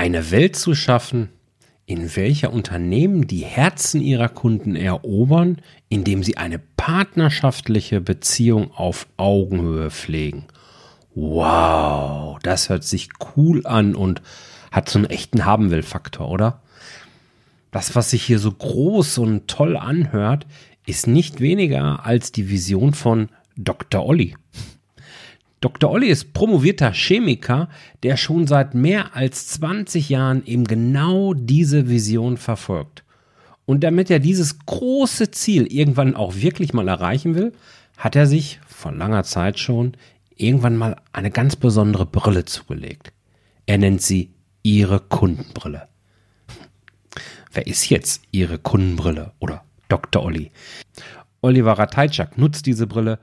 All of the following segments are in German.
Eine Welt zu schaffen, in welcher Unternehmen die Herzen ihrer Kunden erobern, indem sie eine partnerschaftliche Beziehung auf Augenhöhe pflegen. Wow, das hört sich cool an und hat so einen echten Haben-will-Faktor, oder? Das, was sich hier so groß und toll anhört, ist nicht weniger als die Vision von Dr. Olli. Dr. Olli ist promovierter Chemiker, der schon seit mehr als 20 Jahren eben genau diese Vision verfolgt. Und damit er dieses große Ziel irgendwann auch wirklich mal erreichen will, hat er sich vor langer Zeit schon irgendwann mal eine ganz besondere Brille zugelegt. Er nennt sie ihre Kundenbrille. Wer ist jetzt ihre Kundenbrille oder Dr. Olli? Oliver Ratajczak nutzt diese Brille,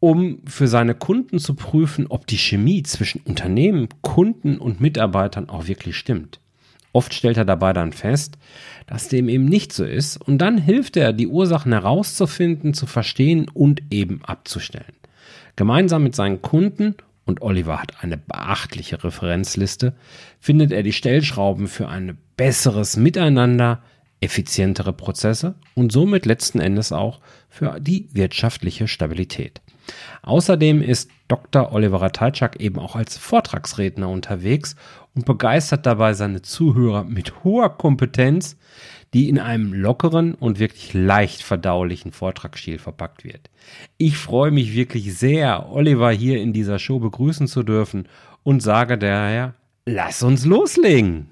um für seine Kunden zu prüfen, ob die Chemie zwischen Unternehmen, Kunden und Mitarbeitern auch wirklich stimmt. Oft stellt er dabei dann fest, dass dem eben nicht so ist und dann hilft er, die Ursachen herauszufinden, zu verstehen und eben abzustellen. Gemeinsam mit seinen Kunden und Oliver hat eine beachtliche Referenzliste, findet er die Stellschrauben für ein besseres Miteinander, effizientere Prozesse und somit letzten Endes auch für die wirtschaftliche Stabilität. Außerdem ist Dr. Oliver Ratajczak eben auch als Vortragsredner unterwegs und begeistert dabei seine Zuhörer mit hoher Kompetenz, die in einem lockeren und wirklich leicht verdaulichen Vortragsstil verpackt wird. Ich freue mich wirklich sehr, Oliver hier in dieser Show begrüßen zu dürfen und sage daher, lass uns loslegen.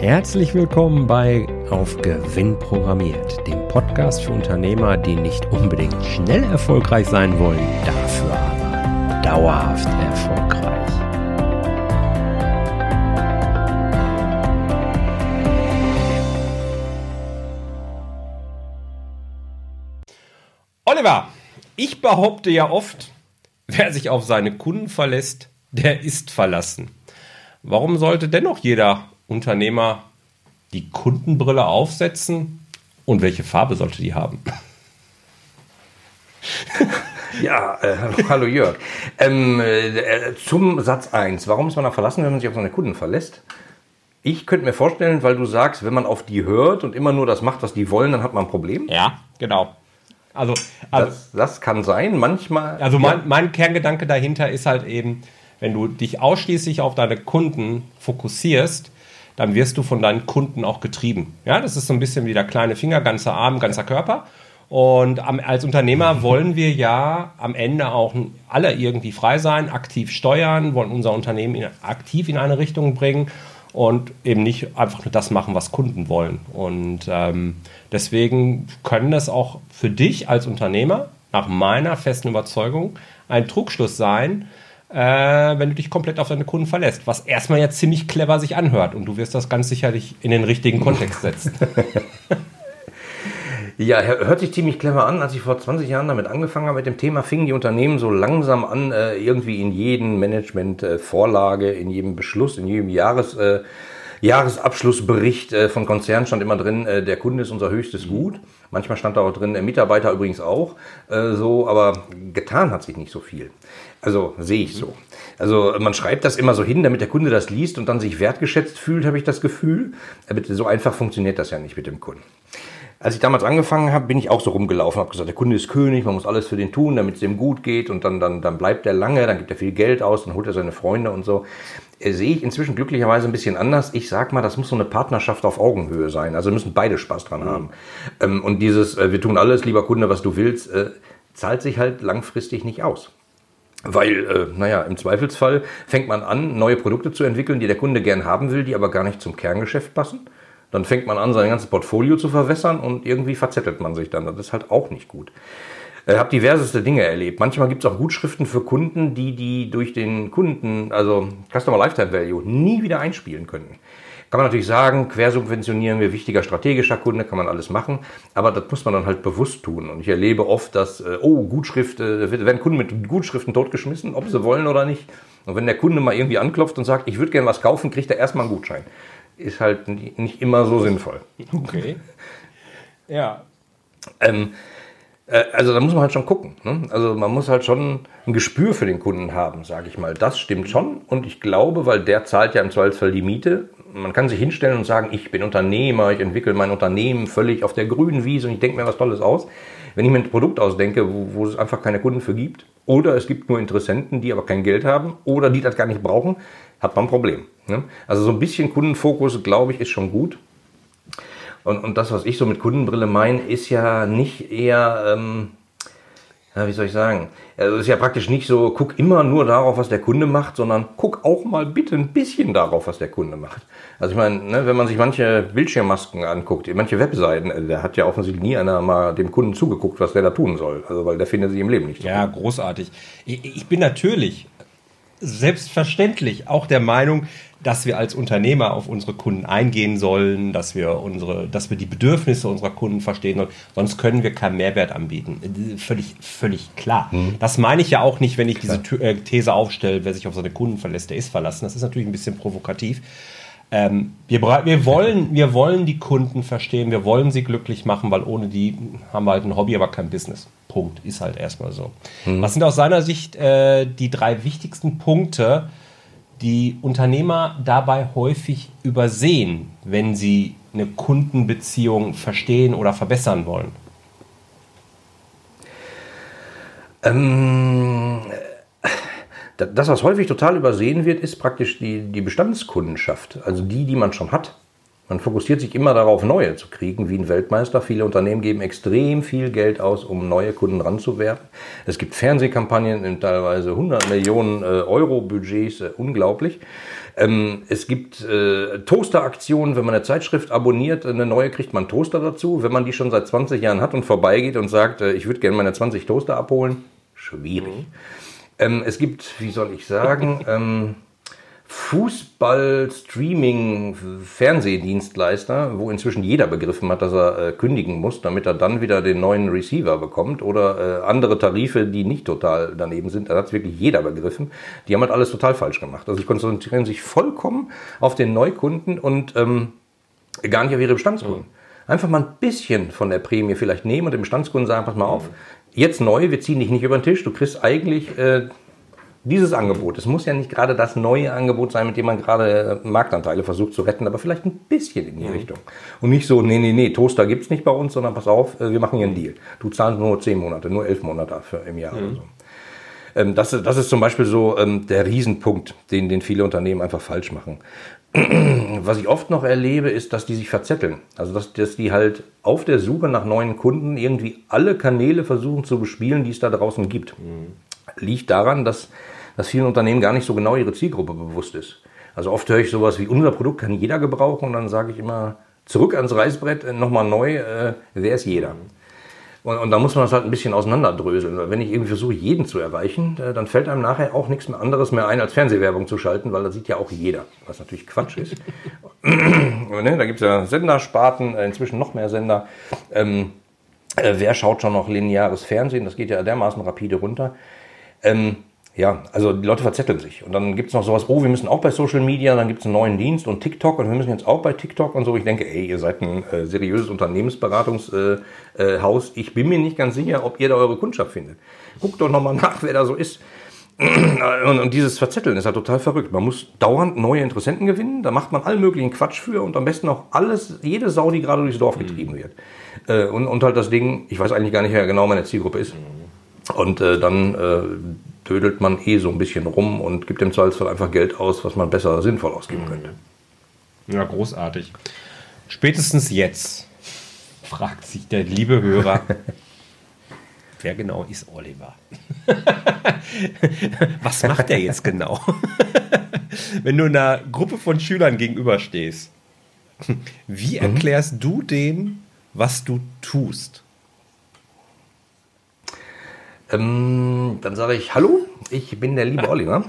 Herzlich willkommen bei Auf Gewinn programmiert, dem Podcast für Unternehmer, die nicht unbedingt schnell erfolgreich sein wollen, dafür aber dauerhaft erfolgreich. Oliver, ich behaupte ja oft, wer sich auf seine Kunden verlässt, der ist verlassen. Warum sollte dennoch jeder Unternehmer die Kundenbrille aufsetzen und welche Farbe sollte die haben? Ja, äh, hallo Jörg. Ähm, äh, zum Satz 1. Warum ist man da verlassen, wenn man sich auf seine Kunden verlässt? Ich könnte mir vorstellen, weil du sagst, wenn man auf die hört und immer nur das macht, was die wollen, dann hat man ein Problem. Ja, genau. Also, also das, das kann sein, manchmal. Also mein, ja. mein Kerngedanke dahinter ist halt eben, wenn du dich ausschließlich auf deine Kunden fokussierst, dann wirst du von deinen Kunden auch getrieben. Ja, das ist so ein bisschen wie der kleine Finger, ganzer Arm, ganzer Körper. Und als Unternehmer wollen wir ja am Ende auch alle irgendwie frei sein, aktiv steuern, wollen unser Unternehmen in, aktiv in eine Richtung bringen und eben nicht einfach nur das machen, was Kunden wollen. Und ähm, deswegen können das auch für dich als Unternehmer, nach meiner festen Überzeugung, ein Trugschluss sein, äh, wenn du dich komplett auf deine Kunden verlässt. Was erstmal ja ziemlich clever sich anhört und du wirst das ganz sicherlich in den richtigen Kontext setzen. Ja, hört sich ziemlich clever an. Als ich vor 20 Jahren damit angefangen habe mit dem Thema, fingen die Unternehmen so langsam an, äh, irgendwie in jedem Management-Vorlage, in jedem Beschluss, in jedem Jahres, äh, Jahresabschlussbericht von Konzernen stand immer drin, der Kunde ist unser höchstes Gut. Manchmal stand da auch drin, der Mitarbeiter übrigens auch so, aber getan hat sich nicht so viel. Also sehe ich so. Also man schreibt das immer so hin, damit der Kunde das liest und dann sich wertgeschätzt fühlt, habe ich das Gefühl. Aber so einfach funktioniert das ja nicht mit dem Kunden. Als ich damals angefangen habe, bin ich auch so rumgelaufen, habe gesagt, der Kunde ist König, man muss alles für den tun, damit es dem gut geht und dann, dann, dann bleibt er lange, dann gibt er viel Geld aus, dann holt er seine Freunde und so. Äh, sehe ich inzwischen glücklicherweise ein bisschen anders. Ich sag mal, das muss so eine Partnerschaft auf Augenhöhe sein. Also müssen beide Spaß dran haben. Mhm. und dieses, äh, wir tun alles, lieber Kunde, was du willst, äh, zahlt sich halt langfristig nicht aus. Weil, äh, naja, im Zweifelsfall fängt man an, neue Produkte zu entwickeln, die der Kunde gern haben will, die aber gar nicht zum Kerngeschäft passen. Dann fängt man an, sein ganzes Portfolio zu verwässern und irgendwie verzettelt man sich dann. Das ist halt auch nicht gut. Ich äh, habe diverseste Dinge erlebt. Manchmal gibt es auch Gutschriften für Kunden, die die durch den Kunden, also Customer Lifetime Value, nie wieder einspielen können. Kann man natürlich sagen, quersubventionieren wir, wichtiger strategischer Kunde, kann man alles machen, aber das muss man dann halt bewusst tun. Und ich erlebe oft, dass, äh, oh, Gutschrift, äh, werden Kunden mit Gutschriften totgeschmissen, ob sie wollen oder nicht. Und wenn der Kunde mal irgendwie anklopft und sagt, ich würde gerne was kaufen, kriegt er erstmal einen Gutschein. Ist halt nicht immer so sinnvoll. Okay. Ja. Ähm, Äh, also da muss man halt schon gucken. Ne? Also man muss halt schon ein Gespür für den Kunden haben, sage ich mal. Das stimmt schon. Und ich glaube, weil der zahlt ja im Zweifelsfall die Miete. Man kann sich hinstellen und sagen, ich bin Unternehmer, ich entwickle mein Unternehmen völlig auf der grünen Wiese und ich denke mir was Tolles aus. Wenn ich mir ein Produkt ausdenke, wo, wo es einfach keine Kunden für gibt, oder es gibt nur Interessenten, die aber kein Geld haben, oder die das gar nicht brauchen, hat man ein Problem. Ne? Also so ein bisschen Kundenfokus, glaube ich, ist schon gut. Und, und das, was ich so mit Kundenbrille meine, ist ja nicht eher, ähm, ja, wie soll ich sagen, also es ist ja praktisch nicht so, guck immer nur darauf, was der Kunde macht, sondern guck auch mal bitte ein bisschen darauf, was der Kunde macht. Also ich meine, ne, wenn man sich manche Bildschirmmasken anguckt, manche Webseiten, äh, da hat ja offensichtlich nie einer mal dem Kunden zugeguckt, was der da tun soll. Also weil der findet sich im Leben nicht. Ja, großartig. Ich, ich bin natürlich selbstverständlich auch der Meinung, dass wir als Unternehmer auf unsere Kunden eingehen sollen, dass wir unsere, dass wir die Bedürfnisse unserer Kunden verstehen sollen. Sonst können wir keinen Mehrwert anbieten. Völlig, völlig klar. Mhm. Das meine ich ja auch nicht, wenn ich klar. diese äh, These aufstelle, wer sich auf seine Kunden verlässt, der ist verlassen. Das ist natürlich ein bisschen provokativ. Ähm, wir, wir, wollen, wir wollen die Kunden verstehen, wir wollen sie glücklich machen, weil ohne die haben wir halt ein Hobby, aber kein Business. Punkt. Ist halt erstmal so. Mhm. Was sind aus seiner Sicht äh, die drei wichtigsten Punkte, die Unternehmer dabei häufig übersehen, wenn sie eine Kundenbeziehung verstehen oder verbessern wollen? Ähm, das, was häufig total übersehen wird, ist praktisch die, die Bestandskundenschaft, also die, die man schon hat. Man fokussiert sich immer darauf, neue zu kriegen, wie ein Weltmeister. Viele Unternehmen geben extrem viel Geld aus, um neue Kunden ranzuwerfen. Es gibt Fernsehkampagnen in teilweise 100 Millionen äh, Euro Budgets, äh, unglaublich. Ähm, es gibt äh, Toaster-Aktionen, wenn man eine Zeitschrift abonniert, eine neue kriegt man Toaster dazu. Wenn man die schon seit 20 Jahren hat und vorbeigeht und sagt, ich würde gerne meine 20 Toaster abholen, schwierig. Mhm. Ähm, es gibt, wie soll ich sagen, ähm, Fußball-Streaming-Fernsehdienstleister, wo inzwischen jeder begriffen hat, dass er äh, kündigen muss, damit er dann wieder den neuen Receiver bekommt oder äh, andere Tarife, die nicht total daneben sind. Da hat es wirklich jeder begriffen. Die haben halt alles total falsch gemacht. Also sie konzentrieren sich vollkommen auf den Neukunden und ähm, gar nicht auf ihre Bestandskunden. Einfach mal ein bisschen von der Prämie vielleicht nehmen und dem Bestandskunden sagen, pass mal auf, jetzt neu, wir ziehen dich nicht über den Tisch, du kriegst eigentlich äh, dieses Angebot. Es muss ja nicht gerade das neue Angebot sein, mit dem man gerade äh, Marktanteile versucht zu retten, aber vielleicht ein bisschen in die mhm. Richtung. Und nicht so, nee, nee, nee, Toaster gibt es nicht bei uns, sondern pass auf, äh, wir machen hier einen Deal. Du zahlst nur zehn Monate, nur elf Monate für, im Jahr mhm. oder so. Ähm, das, das ist zum Beispiel so ähm, der Riesenpunkt, den, den viele Unternehmen einfach falsch machen. Was ich oft noch erlebe, ist, dass die sich verzetteln. Also, dass, dass die halt auf der Suche nach neuen Kunden irgendwie alle Kanäle versuchen zu bespielen, die es da draußen gibt. Mhm. Liegt daran, dass, dass vielen Unternehmen gar nicht so genau ihre Zielgruppe bewusst ist. Also oft höre ich sowas wie, unser Produkt kann jeder gebrauchen und dann sage ich immer, zurück ans Reißbrett, äh, nochmal neu, äh, wer ist jeder? Mhm. Und, und da muss man das halt ein bisschen auseinanderdröseln. Wenn ich irgendwie versuche, jeden zu erreichen, äh, dann fällt einem nachher auch nichts mehr anderes mehr ein, als Fernsehwerbung zu schalten, weil das sieht ja auch jeder, was natürlich Quatsch ist. ne, da gibt es ja Sendersparten, äh, inzwischen noch mehr Sender. Ähm, äh, wer schaut schon noch lineares Fernsehen? Das geht ja dermaßen rapide runter. Ähm, ja, also die Leute verzetteln sich. Und dann gibt es noch sowas, oh, wir müssen auch bei Social Media, dann gibt es einen neuen Dienst und TikTok und wir müssen jetzt auch bei TikTok und so. Ich denke, ey, ihr seid ein äh, seriöses Unternehmensberatungshaus. Äh, äh, ich bin mir nicht ganz sicher, ob ihr da eure Kundschaft findet. Guckt doch nochmal nach, wer da so ist. Und, und, dieses Verzetteln ist ja total verrückt. Man muss dauernd neue Interessenten gewinnen, da macht man allen möglichen Quatsch für und am besten auch alles, jede Sau, die gerade durchs Dorf getrieben wird. Äh, und, und halt das Ding, ich weiß eigentlich gar nicht, wer genau meine Zielgruppe ist. Und äh, dann äh, dödelt man eh so ein bisschen rum und gibt im Zweifelsfall einfach Geld aus, was man besser sinnvoll ausgeben könnte. Ja, großartig. Spätestens jetzt fragt sich der liebe Hörer, wer genau ist Oliver? was macht er jetzt genau? Wenn du einer Gruppe von Schülern gegenüberstehst, wie mhm. erklärst mhm. du denen, was du tust? Ähm, dann sage ich, hallo, ich bin der liebe Oliver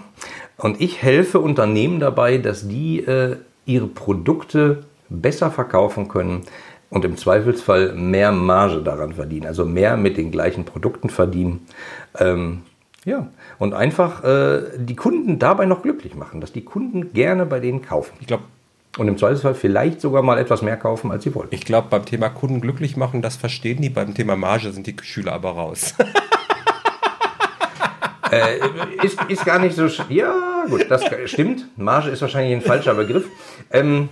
und ich helfe Unternehmen dabei, dass die äh, ihre Produkte besser verkaufen können und im Zweifelsfall mehr Marge daran verdienen, also mehr mit den gleichen Produkten verdienen. Ähm, ja, und einfach äh, die Kunden dabei noch glücklich machen, dass die Kunden gerne bei denen kaufen. Ich glaube, Und im Zweifelsfall vielleicht sogar mal etwas mehr kaufen, als sie wollten. Ich glaube, beim Thema Kunden glücklich machen, das verstehen die. Beim Thema Marge sind die Schüler aber raus. äh, ist, ist gar nicht so. Ja, gut, das stimmt. Marge ist wahrscheinlich ein falscher Begriff. Ähm,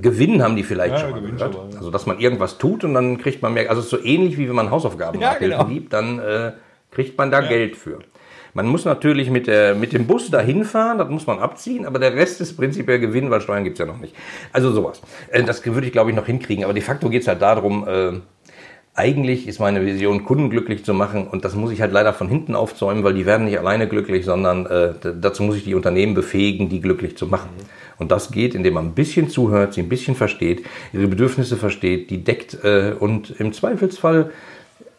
Gewinn haben die vielleicht ja, schon mal gehört. Schon mal, ja. Also, dass man irgendwas tut und dann kriegt man mehr. Also, so ähnlich wie wenn man Hausaufgaben ja, genau. gibt, dann äh, kriegt man da ja. Geld für. Man muss natürlich mit, der, mit dem Bus dahin fahren, das muss man abziehen, aber der Rest ist prinzipiell Gewinn, weil Steuern gibt's ja noch nicht. Also sowas. Äh, das würde ich, glaube ich, noch hinkriegen. Aber de facto geht's halt darum, äh, eigentlich ist meine Vision, Kunden glücklich zu machen und das muss ich halt leider von hinten aufzäumen, weil die werden nicht alleine glücklich, sondern äh, dazu muss ich die Unternehmen befähigen, die glücklich zu machen. Mhm. Und das geht, indem man ein bisschen zuhört, sie ein bisschen versteht, ihre Bedürfnisse versteht, die deckt äh, und im Zweifelsfall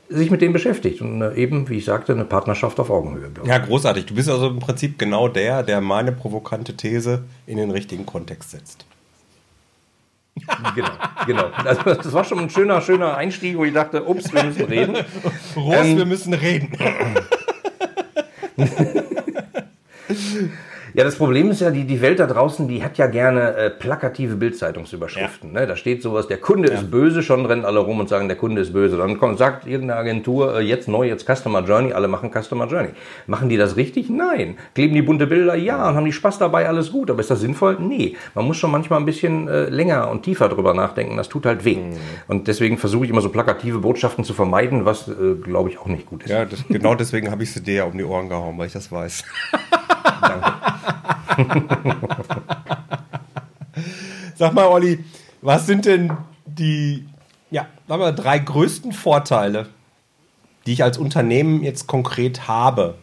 sich mit dem beschäftigt und äh, eben, wie ich sagte, eine Partnerschaft auf Augenhöhe. Wird. Ja, großartig. Du bist also im Prinzip genau der, der meine provokante These in den richtigen Kontext setzt. Genau, genau. Also das war schon ein schöner, schöner Einstieg, wo ich dachte, ups, wir müssen reden. Ross, ähm, wir müssen reden. Ja, das Problem ist ja, die, die Welt da draußen, die hat ja gerne äh, plakative Bildzeitungsüberschriften. Ja. Ne? Da steht sowas, der Kunde ja. ist böse, schon rennen alle rum und sagen, der Kunde ist böse. Dann kommt, sagt irgendeine Agentur, äh, jetzt neu, jetzt Customer Journey, alle machen Customer Journey. Machen die das richtig? Nein. Kleben die bunte Bilder? Ja. Und haben die Spaß dabei? Alles gut. Aber ist das sinnvoll? Nee. Man muss schon manchmal ein bisschen äh, länger und tiefer drüber nachdenken. Das tut halt weh. Mhm. Und deswegen versuche ich immer so plakative Botschaften zu vermeiden, was, äh, glaube ich, auch nicht gut ist. Ja, das, genau deswegen habe ich sie dir ja um die Ohren gehauen, weil ich das weiß. Danke. Sag mal, Olli, was sind denn die ja, sagen wir, drei größten Vorteile, die ich als Unternehmen jetzt konkret habe,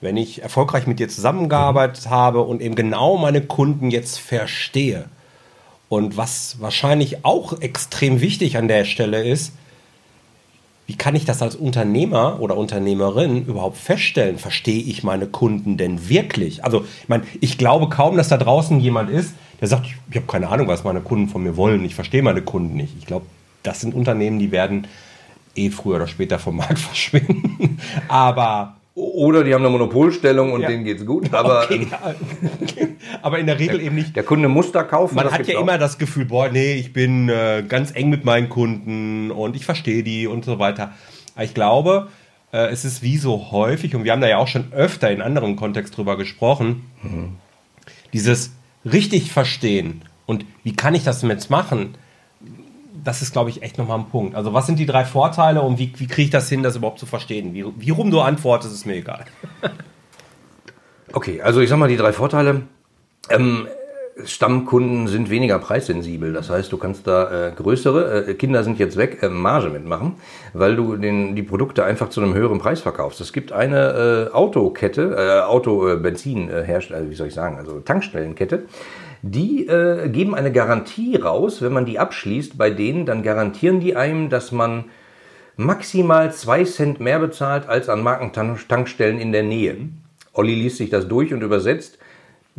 wenn ich erfolgreich mit dir zusammengearbeitet habe und eben genau meine Kunden jetzt verstehe? Und was wahrscheinlich auch extrem wichtig an der Stelle ist, wie kann ich das als Unternehmer oder Unternehmerin überhaupt feststellen? Verstehe ich meine Kunden denn wirklich? Also, ich meine, ich glaube kaum, dass da draußen jemand ist, der sagt, ich habe keine Ahnung, was meine Kunden von mir wollen. Ich verstehe meine Kunden nicht. Ich glaube, das sind Unternehmen, die werden eh früher oder später vom Markt verschwinden. Aber oder die haben eine Monopolstellung und ja. denen geht's gut. Aber, okay, ja. aber in der Regel der, eben nicht. Der Kunde muss da kaufen. Man hat ja auch. immer das Gefühl, boah, nee, ich bin äh, ganz eng mit meinen Kunden und ich verstehe die und so weiter. Aber ich glaube, äh, es ist wie so häufig, und wir haben da ja auch schon öfter in anderen Kontext drüber gesprochen, mhm. dieses richtig verstehen und wie kann ich das jetzt machen, das ist, glaube ich, echt nochmal ein Punkt. Also, was sind die drei Vorteile und wie, wie kriege ich das hin, das überhaupt zu verstehen? Wie, wie rum du antwortest, ist mir egal. okay, also ich sag mal, die drei Vorteile. Ähm, Stammkunden sind weniger preissensibel. Das heißt, du kannst da äh, größere, äh, Kinder sind jetzt weg, äh, Marge mitmachen, weil du den, die Produkte einfach zu einem höheren Preis verkaufst. Es gibt eine äh, Autokette, äh, Auto-Benzin-Hersteller, äh, wie soll ich sagen, also Tankstellenkette, die äh, geben eine Garantie raus, wenn man die abschließt bei denen, dann garantieren die einem, dass man maximal zwei Cent mehr bezahlt als an Markentankstellen in der Nähe. Olli liest sich das durch und übersetzt.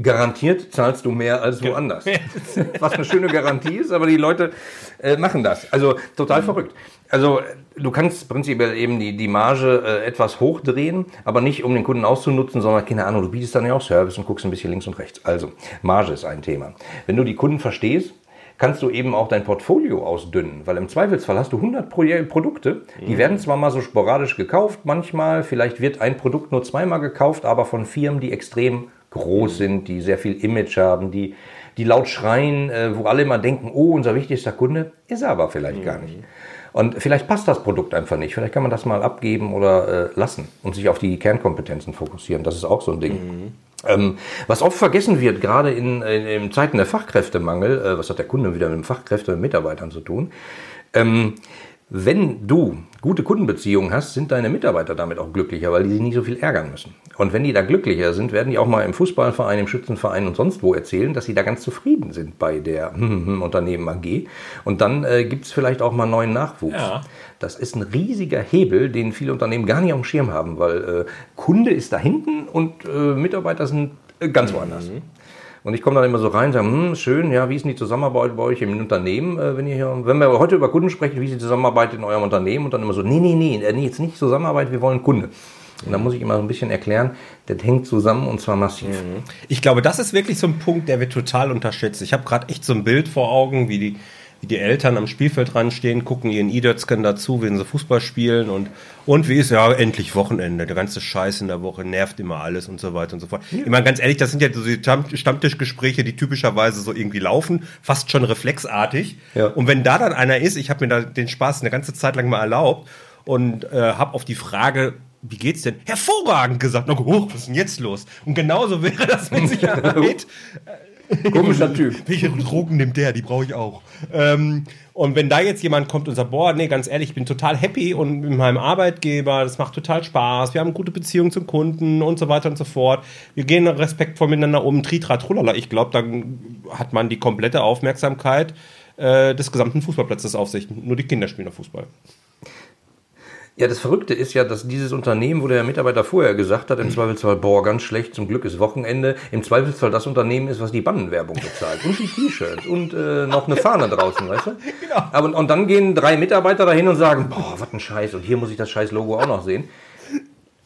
Garantiert zahlst du mehr als woanders. Was eine schöne Garantie ist, aber die Leute äh, machen das. Also total mhm. verrückt. Also du kannst prinzipiell eben die, die Marge äh, etwas hochdrehen, aber nicht um den Kunden auszunutzen, sondern keine Ahnung, du bietest dann ja auch Service und guckst ein bisschen links und rechts. Also Marge ist ein Thema. Wenn du die Kunden verstehst, kannst du eben auch dein Portfolio ausdünnen, weil im Zweifelsfall hast du 100 Pro Produkte, die mhm. werden zwar mal so sporadisch gekauft, manchmal, vielleicht wird ein Produkt nur zweimal gekauft, aber von Firmen, die extrem groß mhm. sind, die sehr viel Image haben, die, die laut schreien, äh, wo alle immer denken, oh, unser wichtigster Kunde, ist er aber vielleicht mhm. gar nicht. Und vielleicht passt das Produkt einfach nicht. Vielleicht kann man das mal abgeben oder äh, lassen und sich auf die Kernkompetenzen fokussieren. Das ist auch so ein Ding. Mhm. Ähm, was oft vergessen wird, gerade in, in, in Zeiten der Fachkräftemangel, äh, was hat der Kunde wieder mit dem Fachkräfte und Mitarbeitern zu tun? Ähm, wenn du gute Kundenbeziehungen hast, sind deine Mitarbeiter damit auch glücklicher, weil die sich nicht so viel ärgern müssen. Und wenn die da glücklicher sind, werden die auch mal im Fußballverein, im Schützenverein und sonst wo erzählen, dass sie da ganz zufrieden sind bei der Unternehmen AG. Und dann äh, gibt es vielleicht auch mal neuen Nachwuchs. Ja. Das ist ein riesiger Hebel, den viele Unternehmen gar nicht auf dem Schirm haben, weil äh, Kunde ist da hinten und äh, Mitarbeiter sind äh, ganz woanders. Mhm. Und ich komme dann immer so rein und sage, hm, schön, ja, wie ist denn die Zusammenarbeit bei euch im Unternehmen, äh, wenn ihr hier, wenn wir heute über Kunden sprechen, wie ist die Zusammenarbeit in eurem Unternehmen und dann immer so, nee, nee, nee, äh, nee, jetzt nicht Zusammenarbeit, wir wollen Kunde. Und da muss ich immer so ein bisschen erklären, das hängt zusammen und zwar massiv. Mhm. Ich glaube, das ist wirklich so ein Punkt, der wird total unterschätzt. Ich habe gerade echt so ein Bild vor Augen, wie die, wie die Eltern am Spielfeld stehen, gucken ihren E-Dötzken dazu, wenn sie Fußball spielen und, und wie ist ja endlich Wochenende. Der ganze Scheiß in der Woche nervt immer alles und so weiter und so fort. Ich meine, ganz ehrlich, das sind ja so die Stamm- Stammtischgespräche, die typischerweise so irgendwie laufen, fast schon reflexartig. Ja. Und wenn da dann einer ist, ich habe mir da den Spaß eine ganze Zeit lang mal erlaubt und äh, habe auf die Frage, wie geht's denn? Hervorragend gesagt. Na, hoch, was ist denn jetzt los? Und genauso wäre das mit Sicherheit. Komischer Typ. Welche Drogen nimmt der? Die brauche ich auch. Ähm, und wenn da jetzt jemand kommt und sagt, boah, nee, ganz ehrlich, ich bin total happy und mit meinem Arbeitgeber, das macht total Spaß, wir haben gute Beziehung zum Kunden und so weiter und so fort. Wir gehen respektvoll miteinander um, tritra, trullala. Ich glaube, dann hat man die komplette Aufmerksamkeit äh, des gesamten Fußballplatzes auf sich. Nur die Kinder spielen noch Fußball. Ja, das Verrückte ist ja, dass dieses Unternehmen, wo der Mitarbeiter vorher gesagt hat, im Zweifelsfall, boah, ganz schlecht, zum Glück ist Wochenende, im Zweifelsfall das Unternehmen ist, was die Bannenwerbung bezahlt. Und die T-Shirts und äh, noch eine Fahne draußen, weißt du? Genau. Aber, und dann gehen drei Mitarbeiter dahin und sagen, boah, was ein Scheiß, und hier muss ich das scheiß Logo auch noch sehen.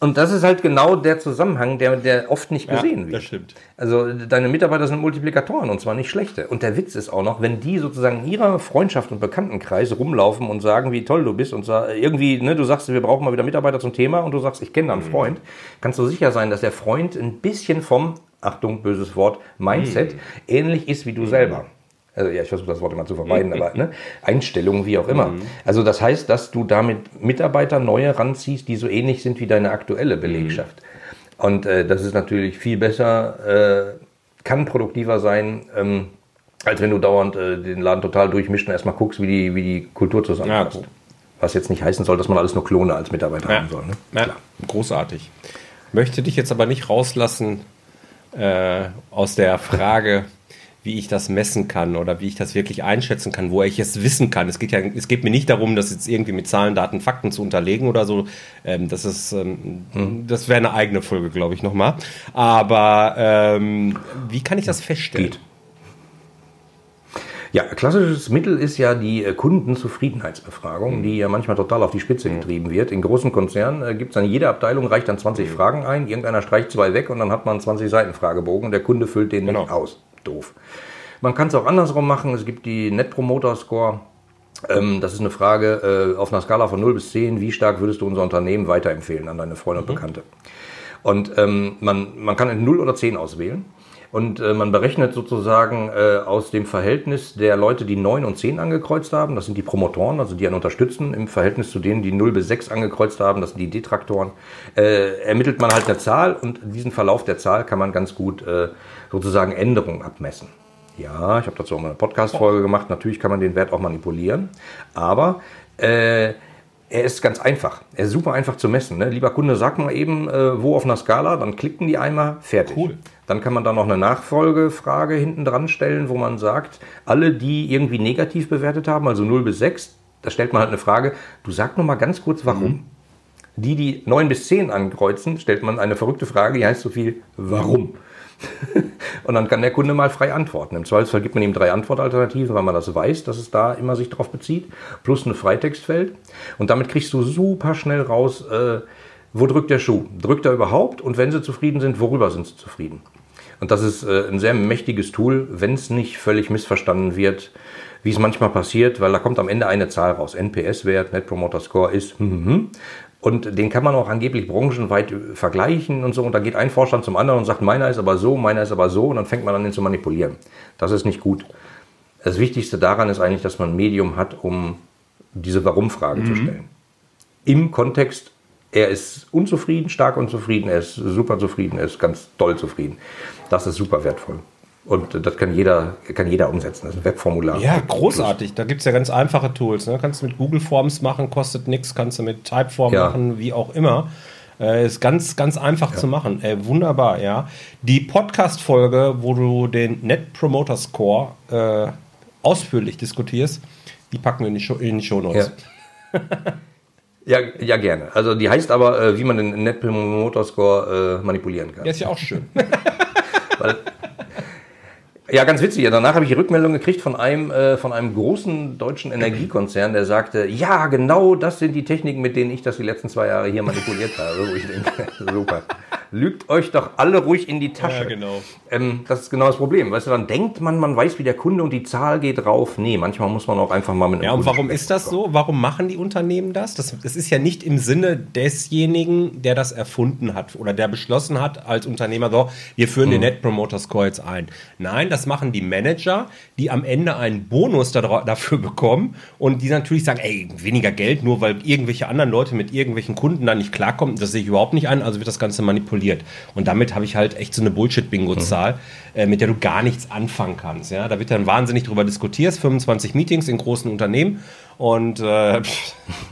Und das ist halt genau der Zusammenhang, der, der oft nicht gesehen wird. das stimmt. Also deine Mitarbeiter sind Multiplikatoren und zwar nicht schlechte. Und der Witz ist auch noch, wenn die sozusagen in ihrer Freundschaft und Bekanntenkreis rumlaufen und sagen, wie toll du bist und irgendwie, ne, du sagst, wir brauchen mal wieder Mitarbeiter zum Thema und du sagst, ich kenne da einen Freund, kannst du sicher sein, dass der Freund ein bisschen vom, Achtung, böses Wort, Mindset ähnlich ist wie du selber. Also ja, ich versuche das Wort immer zu vermeiden, aber ne, Einstellungen, wie auch immer. Also das heißt, dass du damit Mitarbeiter neue ranziehst, die so ähnlich sind wie deine aktuelle Belegschaft. Und äh, das ist natürlich viel besser, äh, kann produktiver sein, ähm, als wenn du dauernd äh, den Laden total durchmischt und erstmal guckst, wie die, wie die Kultur zusammenpasst. Ja. Was jetzt nicht heißen soll, dass man alles nur Klone als Mitarbeiter haben soll. Ne? Ja, großartig. Möchte dich jetzt aber nicht rauslassen äh, aus der Frage, wie ich das messen kann oder wie ich das wirklich einschätzen kann, wo ich es wissen kann. Es geht ja, es geht mir nicht darum, das jetzt irgendwie mit Zahlen, Daten, Fakten zu unterlegen oder so. Ähm, das ist, ähm, das wäre eine eigene Folge, glaube ich, nochmal. Aber ähm, wie kann ich das feststellen? Geht. Ja, klassisches Mittel ist ja die äh, Kundenzufriedenheitsbefragung, die ja manchmal total auf die Spitze getrieben wird. In großen Konzernen äh, gibt es an jeder Abteilung, reicht dann 20 Fragen ein, irgendeiner streicht zwei weg und dann hat man einen 20 Seiten Fragebogen und der Kunde füllt den Genau. nicht aus. Doof. Man kann es auch andersrum machen. Es gibt die Net Promoter Score. Ähm, das ist eine Frage äh, auf einer Skala von 0 bis 10. Wie stark würdest du unser Unternehmen weiterempfehlen an deine Freunde und Bekannte? Und ähm, man, man kann in 0 oder 10 auswählen. Und äh, man berechnet sozusagen äh, aus dem Verhältnis der Leute, die 9 und 10 angekreuzt haben, das sind die Promotoren, also die einen unterstützen, im Verhältnis zu denen, die 0 bis 6 angekreuzt haben, das sind die Detraktoren, äh, ermittelt man halt eine Zahl und diesen Verlauf der Zahl kann man ganz gut äh, sozusagen Änderungen abmessen. Ja, ich habe dazu auch mal eine Podcast-Folge gemacht. Natürlich kann man den Wert auch manipulieren, aber äh, er ist ganz einfach. Er ist super einfach zu messen. Ne? Lieber Kunde, sag mal eben, äh, wo auf einer Skala, dann klicken die einmal, fertig. Cool. Dann kann man da noch eine Nachfolgefrage hinten dran stellen, wo man sagt, alle, die irgendwie negativ bewertet haben, also 0 bis 6, da stellt man halt eine Frage, du sag noch mal ganz kurz, warum. Die, die 9 bis 10 ankreuzen, stellt man eine verrückte Frage, die heißt so viel, warum? Und dann kann der Kunde mal frei antworten. Im Zweifelsfall gibt man ihm drei Antwortalternativen, weil man das weiß, dass es da immer sich drauf bezieht, plus eine Freitextfeld. Und damit kriegst du super schnell raus, äh, wo drückt der Schuh? Drückt er überhaupt? Und wenn sie zufrieden sind, worüber sind sie zufrieden? Und das ist äh, ein sehr mächtiges Tool, wenn es nicht völlig missverstanden wird, wie es manchmal passiert, weil da kommt am Ende eine Zahl raus. NPS-Wert, Net Promoter Score ist, hm, hm. Und den kann man auch angeblich branchenweit äh, vergleichen und so. Und da geht ein Vorstand zum anderen und sagt, meiner ist aber so, meiner ist aber so. Und dann fängt man an, ihn zu manipulieren. Das ist nicht gut. Das Wichtigste daran ist eigentlich, dass man ein Medium hat, um diese Warum-Frage zu stellen. Im Kontext, er ist unzufrieden, stark unzufrieden, er ist super zufrieden, er ist ganz doll zufrieden. Das ist super wertvoll. Und das kann jeder, kann jeder umsetzen. Das ist ein Webformular. Ja, großartig. Da gibt es ja ganz einfache Tools. Ne? Kannst du mit Google Forms machen, kostet nichts. Kannst du mit Typeform Ja. machen, wie auch immer. Äh, ist ganz, ganz einfach zu machen. Äh, wunderbar, ja. Die Podcast-Folge, wo du den Net Promoter Score äh, ausführlich diskutierst, die packen wir in die, Show, in die Shownotes. Ja, ja, gerne. Also die heißt aber, äh, wie man den Net Promoter Score äh, manipulieren kann. Ja, ist ja auch schön. Ja, ganz witzig. Danach habe ich die Rückmeldung gekriegt von einem, äh, von einem großen deutschen Energiekonzern, der sagte, ja, genau das sind die Techniken, mit denen ich das die letzten zwei Jahre hier manipuliert habe. Wo ich denke, super. Lügt euch doch alle ruhig in die Tasche. Ja, genau. Ähm, das ist genau das Problem. Weißt du, dann denkt man, man weiß, wie der Kunde und die Zahl geht drauf. Nee, manchmal muss man auch einfach mal mit einem Ja, und warum ist das so? Warum machen die Unternehmen das? das? Das ist ja nicht im Sinne desjenigen, der das erfunden hat oder der beschlossen hat als Unternehmer, so, wir führen den Net Promoter Score jetzt ein. Nein, das machen die Manager, die am Ende einen Bonus dafür bekommen und die natürlich sagen, ey, weniger Geld, nur weil irgendwelche anderen Leute mit irgendwelchen Kunden da nicht klarkommen, das sehe ich überhaupt nicht ein, also wird das Ganze manipuliert. Und damit habe ich halt echt so eine Bullshit-Bingo-Zahl, äh, mit der du gar nichts anfangen kannst. Ja? Da wird dann wahnsinnig drüber diskutiert, 25 Meetings in großen Unternehmen und äh,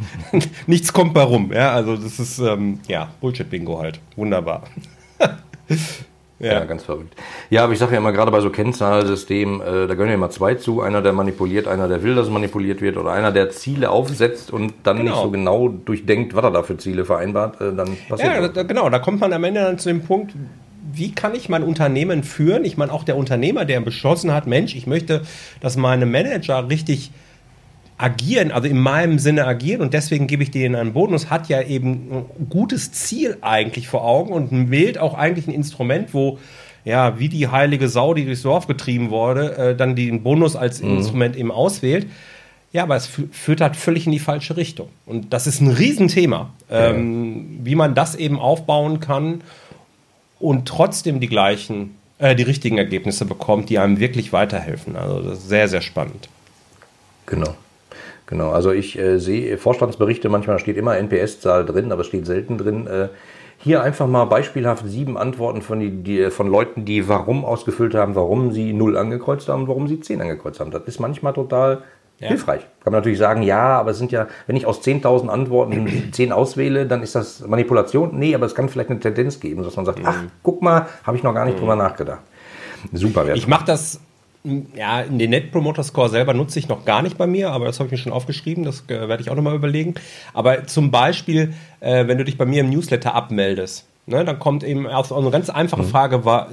nichts kommt bei rum. Ja? Also das ist, ähm, ja, Bullshit-Bingo halt. Wunderbar. Ja, ganz verrückt. Ja, aber ich sage ja immer, gerade bei so Kennzahlsystemen, äh, da gehören ja immer zwei zu. Einer, der manipuliert, einer, der will, dass manipuliert wird. Oder einer, der Ziele aufsetzt und dann nicht Genau. so genau durchdenkt, was er da für Ziele vereinbart. Äh, dann passiert Ja, da, genau, da kommt man am Ende dann zu dem Punkt, wie kann ich mein Unternehmen führen? Ich meine, auch der Unternehmer, der beschlossen hat, Mensch, ich möchte, dass meine Manager richtig agieren, also in meinem Sinne agieren und deswegen gebe ich denen einen Bonus, hat ja eben ein gutes Ziel eigentlich vor Augen und wählt auch eigentlich ein Instrument, wo ja, wie die heilige Sau, die durchs Dorf getrieben wurde, äh, dann den Bonus als Instrument eben auswählt. Ja, aber es fü- führt halt völlig in die falsche Richtung. Und das ist ein Riesenthema, ähm, wie man das eben aufbauen kann und trotzdem die gleichen, äh, die richtigen Ergebnisse bekommt, die einem wirklich weiterhelfen. Also das ist sehr, sehr spannend. Genau. Genau, also ich äh, sehe Vorstandsberichte, manchmal steht immer NPS-Zahl drin, aber es steht selten drin. Äh, hier einfach mal beispielhaft sieben Antworten von, die, die, von Leuten, die warum ausgefüllt haben, warum sie null angekreuzt haben, warum sie zehn angekreuzt haben. Das ist manchmal total Ja. hilfreich. Kann man natürlich sagen, ja, aber es sind ja, wenn ich aus 10.000 Antworten 10 auswähle, dann ist das Manipulation. Nee, aber es kann vielleicht eine Tendenz geben, dass man sagt, ach, guck mal, habe ich noch gar nicht drüber nachgedacht. Super wert. Ich mache das, ja, in den Net Promoter Score selber nutze ich noch gar nicht bei mir, aber das habe ich mir schon aufgeschrieben, das äh, werde ich auch nochmal überlegen. Aber zum Beispiel, äh, wenn du dich bei mir im Newsletter abmeldest, ne, dann kommt eben auf eine ganz einfache Frage, wa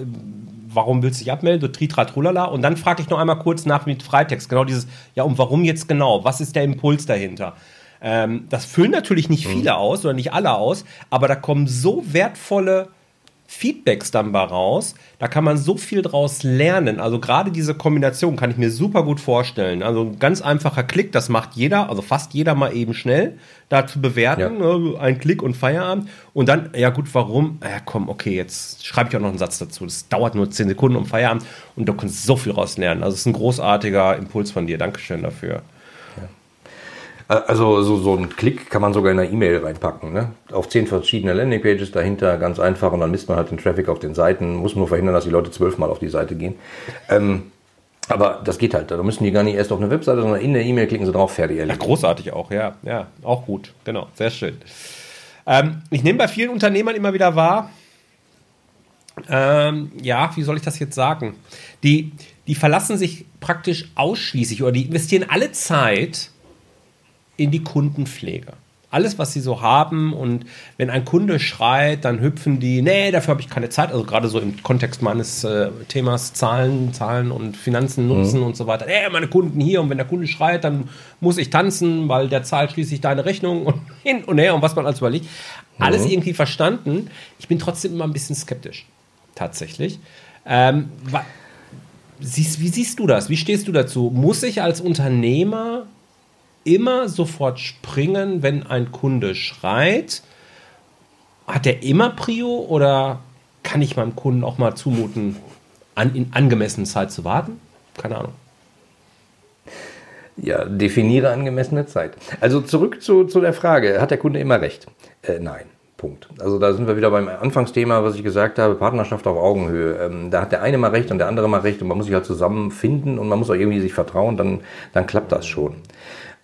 warum willst du dich abmelden, so tritra trulala, und dann frage ich noch einmal kurz nach mit Freitext, genau dieses, ja, und warum jetzt genau, was ist der Impuls dahinter? Ähm, das füllen natürlich nicht viele aus oder nicht alle aus, aber da kommen so wertvolle Feedbacks dann bei raus. Da kann man so viel draus lernen. Also gerade diese Kombination kann ich mir super gut vorstellen. Also ein ganz einfacher Klick, das macht jeder, also fast jeder mal eben schnell, da zu bewerten. ne, Ein Klick und Feierabend. Und dann, ja gut, warum? Ja komm, okay, jetzt schreibe ich auch noch einen Satz dazu. Das dauert nur 10 Sekunden um Feierabend und du kannst so viel raus lernen. Also es ist ein großartiger Impuls von dir. Dankeschön dafür. Also so, so ein Klick kann man sogar in eine E-Mail reinpacken. Ne? Auf zehn verschiedene Landingpages dahinter, ganz einfach. Und dann misst man halt den Traffic auf den Seiten. Muss nur verhindern, dass die Leute zwölfmal auf die Seite gehen. Ähm, aber das geht halt. Da müssen die gar nicht erst auf eine Webseite, sondern in der E-Mail klicken sie drauf, fertig. Ja, großartig auch, ja. Ja, auch gut. Genau, sehr schön. Ähm, ich nehme bei vielen Unternehmern immer wieder wahr, ähm, ja, wie soll ich das jetzt sagen? Die, die verlassen sich praktisch ausschließlich oder die investieren alle Zeit in die Kundenpflege. Alles, was sie so haben und wenn ein Kunde schreit, dann hüpfen die, nee, dafür habe ich keine Zeit. Also gerade so im Kontext meines äh, Themas Zahlen, Zahlen und Finanzen nutzen und so weiter. Nee, meine Kunden hier und wenn der Kunde schreit, dann muss ich tanzen, weil der zahlt schließlich deine Rechnung und hin und her und was man alles überlegt. Alles irgendwie verstanden. Ich bin trotzdem immer ein bisschen skeptisch. Tatsächlich. Ähm, wie siehst du das? Wie stehst du dazu? Muss ich als Unternehmer immer sofort springen, wenn ein Kunde schreit? Hat er immer Prio oder kann ich meinem Kunden auch mal zumuten, an, in angemessener Zeit zu warten? Keine Ahnung. Ja, definiere angemessene Zeit. Also zurück zu, zu der Frage, hat der Kunde immer recht? Äh, nein. Punkt. Also da sind wir wieder beim Anfangsthema, was ich gesagt habe, Partnerschaft auf Augenhöhe. Ähm, da hat der eine mal recht und der andere mal recht und man muss sich halt zusammenfinden und man muss auch irgendwie sich vertrauen, dann, dann klappt das schon.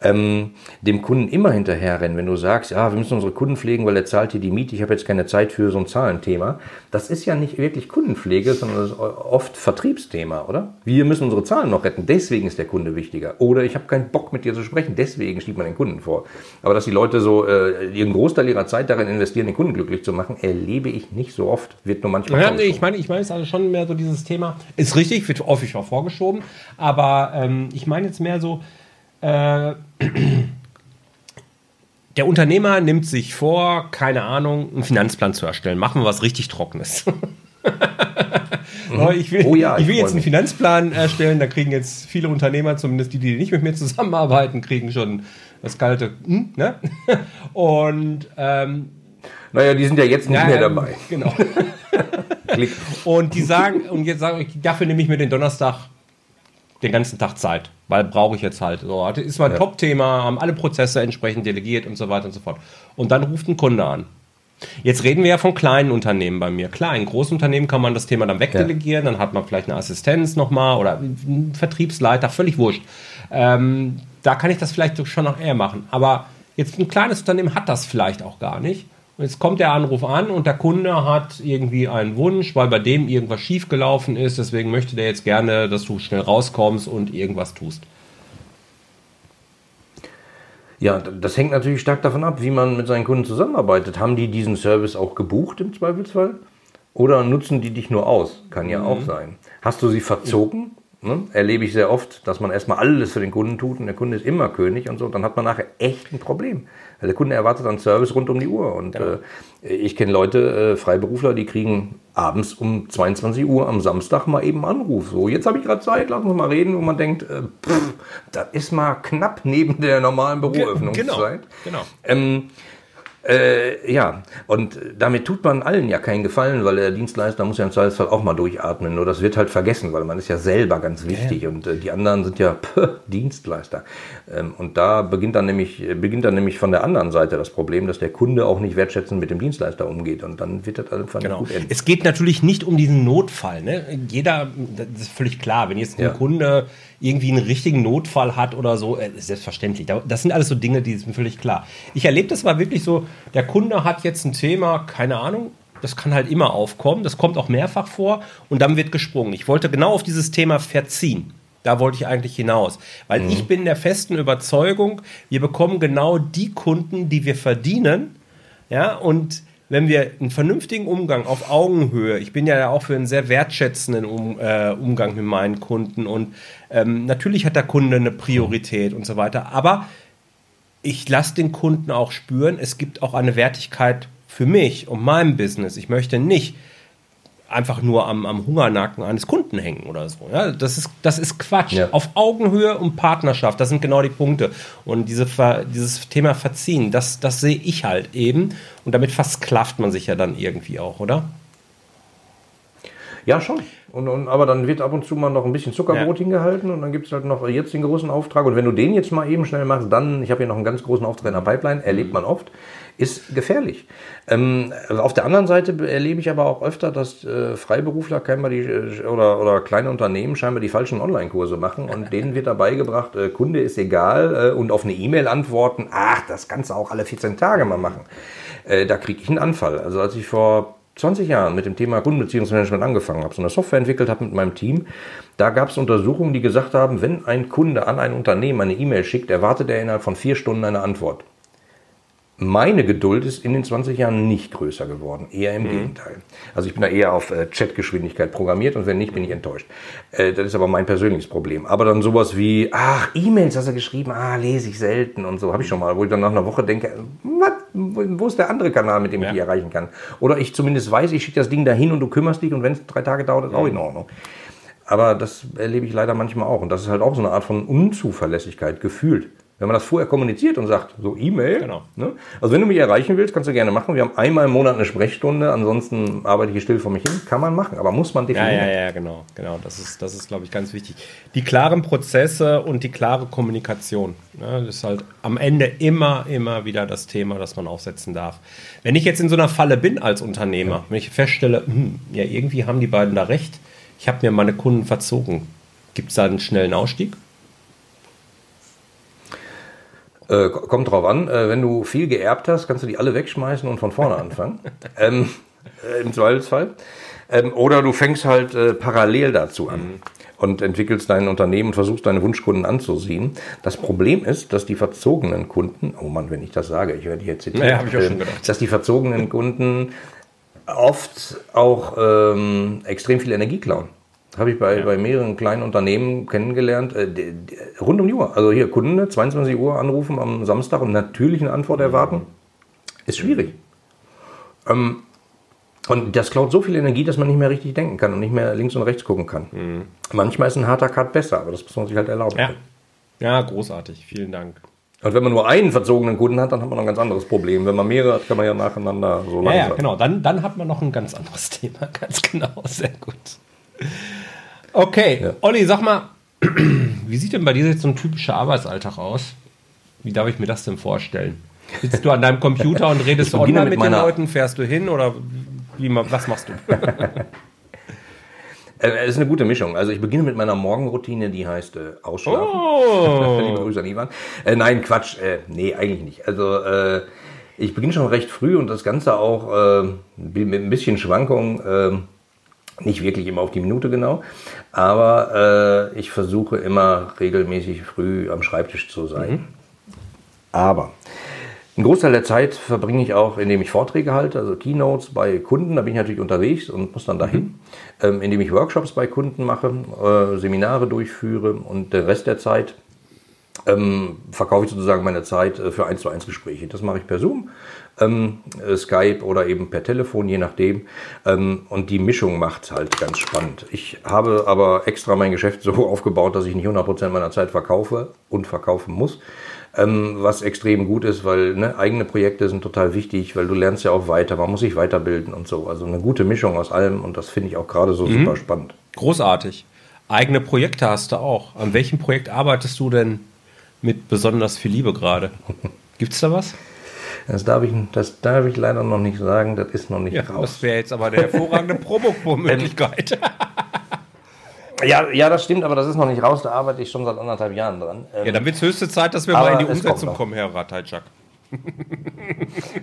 Ähm, dem Kunden immer hinterherrennen, wenn du sagst, ja, wir müssen unsere Kunden pflegen, weil er zahlt hier die Miete, ich habe jetzt keine Zeit für so ein Zahlenthema. Das ist ja nicht wirklich Kundenpflege, sondern das ist oft Vertriebsthema, oder? Wir müssen unsere Zahlen noch retten, deswegen ist der Kunde wichtiger. Oder ich habe keinen Bock mit dir zu sprechen, deswegen schiebt man den Kunden vor. Aber dass die Leute so äh, ihren Großteil ihrer Zeit darin investieren, den Kunden glücklich zu machen, erlebe ich nicht so oft. Wird nur manchmal. Ja, nee, ich meine, ich meine es also schon mehr so dieses Thema. Ist richtig, wird häufig auch vorgeschoben, aber ähm, ich meine jetzt mehr so, äh, der Unternehmer nimmt sich vor, keine Ahnung, einen Finanzplan zu erstellen. Machen wir was richtig Trockenes. ich will, oh ja, ich will jetzt einen Finanzplan erstellen, da kriegen jetzt viele Unternehmer, zumindest die, die nicht mit mir zusammenarbeiten, kriegen schon das kalte, hm, ne? Und ähm, naja, die sind ja jetzt nicht ja, mehr dabei. Genau. und die sagen, und jetzt sagen, dafür nehme ich mir den Donnerstag den ganzen Tag Zeit, weil brauche ich jetzt halt. So, ist mein ja. Top-Thema, haben alle Prozesse entsprechend delegiert und so weiter und so fort. Und dann ruft ein Kunde an. Jetzt reden wir ja von kleinen Unternehmen bei mir. Klar, in großen Unternehmen kann man das Thema dann wegdelegieren, ja. dann hat man vielleicht eine Assistenz nochmal oder einen Vertriebsleiter, völlig wurscht. Ähm, da kann ich das vielleicht schon noch eher machen. Aber jetzt ein kleines Unternehmen hat das vielleicht auch gar nicht. Jetzt kommt der Anruf an und der Kunde hat irgendwie einen Wunsch, weil bei dem irgendwas schiefgelaufen ist. Deswegen möchte der jetzt gerne, dass du schnell rauskommst und irgendwas tust. Ja, das hängt natürlich stark davon ab, wie man mit seinen Kunden zusammenarbeitet. Haben die diesen Service auch gebucht im Zweifelsfall? Oder nutzen die dich nur aus? Kann ja mhm. auch sein. Hast du sie verzogen? Ne? Erlebe ich sehr oft, dass man erstmal alles für den Kunden tut und der Kunde ist immer König und so. Dann hat man nachher echt ein Problem. Weil der Kunde erwartet dann Service rund um die Uhr. Und genau. äh, ich kenne Leute, äh, Freiberufler, die kriegen abends um 22 Uhr am Samstag mal eben einen Anruf. So, jetzt habe ich gerade Zeit, lass uns mal reden, wo man denkt, äh, pff, das ist mal knapp neben der normalen Büroöffnungszeit. Genau. genau. Ähm, äh, ja, und damit tut man allen ja keinen Gefallen, weil der Dienstleister muss ja im Zweifelsfall auch mal durchatmen. Nur das wird halt vergessen, weil man ist ja selber ganz wichtig ja. und äh, die anderen sind ja pff, Dienstleister. Ähm, und da beginnt dann nämlich beginnt dann nämlich von der anderen Seite das Problem, dass der Kunde auch nicht wertschätzend mit dem Dienstleister umgeht und dann wird das einfach genau. nicht gut enden. Es geht natürlich nicht um diesen Notfall. Ne? Jeder, das ist völlig klar, wenn jetzt ein ja. Kunde irgendwie einen richtigen Notfall hat oder so, äh, selbstverständlich. Das sind alles so Dinge, die sind völlig klar. Ich erlebe das mal wirklich so, der Kunde hat jetzt ein Thema, keine Ahnung, das kann halt immer aufkommen, das kommt auch mehrfach vor und dann wird gesprungen. Ich wollte genau auf dieses Thema verziehen. Da wollte ich eigentlich hinaus. Weil mhm. ich bin der festen Überzeugung, wir bekommen genau die Kunden, die wir verdienen. Ja, und wenn wir einen vernünftigen Umgang auf Augenhöhe, ich bin ja auch für einen sehr wertschätzenden um, äh, Umgang mit meinen Kunden und ähm, natürlich hat der Kunde eine Priorität und so weiter, aber ich lasse den Kunden auch spüren, es gibt auch eine Wertigkeit für mich und mein Business. Ich möchte nicht einfach nur am, am Hungernacken eines Kunden hängen oder so. Ja, das, ist, das ist Quatsch. Ja. Auf Augenhöhe und Partnerschaft, das sind genau die Punkte. Und diese, dieses Thema Verziehen, das, das sehe ich halt eben. Und damit versklavt man sich ja dann irgendwie auch, oder? Ja, schon. Und, und, aber dann wird ab und zu mal noch ein bisschen Zuckerbrot ja. hingehalten und dann gibt es halt noch jetzt den großen Auftrag. Und wenn du den jetzt mal eben schnell machst, dann, ich habe hier noch einen ganz großen Auftrag in der Pipeline, erlebt man oft, ist gefährlich. Ähm, auf der anderen Seite erlebe ich aber auch öfter, dass äh, Freiberufler scheinbar die, äh, oder, oder kleine Unternehmen scheinbar die falschen Online-Kurse machen und denen wird dabei gebracht, äh, Kunde ist egal äh, und auf eine E-Mail antworten, ach, das kannst du auch alle 14 Tage mal machen. Äh, da kriege ich einen Anfall. Also als ich vor 20 Jahren mit dem Thema Kundenbeziehungsmanagement angefangen habe, so eine Software entwickelt habe mit meinem Team, da gab es Untersuchungen, die gesagt haben, wenn ein Kunde an ein Unternehmen eine E-Mail schickt, erwartet er innerhalb von vier Stunden eine Antwort meine Geduld ist in den 20 Jahren nicht größer geworden, eher im mhm. Gegenteil. Also ich bin da eher auf äh, Chatgeschwindigkeit programmiert und wenn nicht, bin ich enttäuscht. Äh, das ist aber mein persönliches Problem. Aber dann sowas wie, ach, E-Mails hast du geschrieben, ah, lese ich selten und so, habe ich schon mal, wo ich dann nach einer Woche denke, was, wo ist der andere Kanal, mit dem ja. ich die erreichen kann? Oder ich zumindest weiß, ich schicke das Ding dahin und du kümmerst dich und wenn es drei Tage dauert, ist auch in Ordnung. Aber das erlebe ich leider manchmal auch und das ist halt auch so eine Art von Unzuverlässigkeit gefühlt. Wenn man das vorher kommuniziert und sagt, so E-Mail. Genau. Ne? Also wenn du mich erreichen willst, kannst du gerne machen. Wir haben einmal im Monat eine Sprechstunde, ansonsten arbeite ich hier still vor mich hin. Kann man machen, aber muss man definieren. Ja, ja, ja, genau. genau. Das ist, das ist glaube ich, ganz wichtig. Die klaren Prozesse und die klare Kommunikation. Ne? Das ist halt am Ende immer, immer wieder das Thema, das man aufsetzen darf. Wenn ich jetzt in so einer Falle bin als Unternehmer, ja. wenn ich feststelle, hm, ja, irgendwie haben die beiden da recht, ich habe mir meine Kunden verzogen. Gibt es da einen schnellen Ausstieg? Äh, kommt drauf an. Äh, wenn du viel geerbt hast, kannst du die alle wegschmeißen und von vorne anfangen. ähm, äh, Im Zweifelsfall. Ähm, oder du fängst halt äh, parallel dazu an. Mhm. Und entwickelst dein Unternehmen und versuchst deine Wunschkunden anzuziehen. Das Problem ist, dass die verzogenen Kunden, oh Mann, wenn ich das sage, ich werde hier zitieren, ja, ich auch schon gedacht. dass die verzogenen Kunden oft auch ähm, extrem viel Energie klauen. Habe ich bei, ja. bei mehreren kleinen Unternehmen kennengelernt. Äh, die, die, rund um die Uhr. Also hier Kunde, 22 Uhr anrufen am Samstag und natürlich eine Antwort erwarten. Ist schwierig. Ähm, und das klaut so viel Energie, dass man nicht mehr richtig denken kann und nicht mehr links und rechts gucken kann. Mhm. Manchmal ist ein harter Cut besser, aber das muss man sich halt erlauben. Ja, ja großartig. Vielen Dank. Und wenn man nur einen verzogenen Kunden hat, dann hat man ein ganz anderes Problem. Wenn man mehrere hat, kann man ja nacheinander so langsam. Ja, ja, genau. Dann, dann hat man noch ein ganz anderes Thema. Ganz genau. Sehr gut. Okay, ja. Olli, sag mal, wie sieht denn bei dir jetzt so ein typischer Arbeitsalltag aus? Wie darf ich mir das denn vorstellen? Sitzt du an deinem Computer und redest online mit, mit den Leuten? Fährst du hin oder wie, was machst du? Äh, es ist eine gute Mischung. Also ich beginne mit meiner Morgenroutine, die heißt äh, Ausschlafen. Oh. Liebe Grüße an Ivan. Äh, nein, Quatsch. Äh, nee, eigentlich nicht. Also äh, ich beginne schon recht früh und das Ganze auch äh, mit ein bisschen Schwankung. Nicht wirklich immer auf die Minute genau, aber äh, ich versuche immer regelmäßig früh am Schreibtisch zu sein. Mhm. Aber ein Großteil der Zeit verbringe ich auch, indem ich Vorträge halte, also Keynotes bei Kunden. Da bin ich natürlich unterwegs und muss dann dahin. Mhm. Ähm, indem ich Workshops bei Kunden mache, äh, Seminare durchführe und den Rest der Zeit ähm, verkaufe ich sozusagen meine Zeit äh, für 1 zu 1 Gespräche. Das mache ich per Zoom, ähm, äh, Skype oder eben per Telefon, je nachdem. Ähm, und die Mischung macht halt ganz spannend. Ich habe aber extra mein Geschäft so aufgebaut, dass ich nicht 100% meiner Zeit verkaufe und verkaufen muss ähm, was extrem gut ist, weil ne, eigene Projekte sind total wichtig, weil du lernst ja auch weiter, man muss sich weiterbilden und so. Also eine gute Mischung aus allem und das finde ich auch gerade so mhm. super spannend. Großartig. Eigene Projekte hast du auch. An welchem Projekt arbeitest du denn mit besonders viel Liebe gerade? Gibt es da was? Das darf, ich, das darf ich leider noch nicht sagen, das ist noch nicht ja, raus. Das wäre jetzt aber eine hervorragende Promo-Möglichkeit. Ja, ja, das stimmt, aber das ist noch nicht raus. Da arbeite ich schon seit anderthalb Jahren dran. ja, dann wird es höchste Zeit, dass wir mal in die Umsetzung kommen, Herr Ratajczak.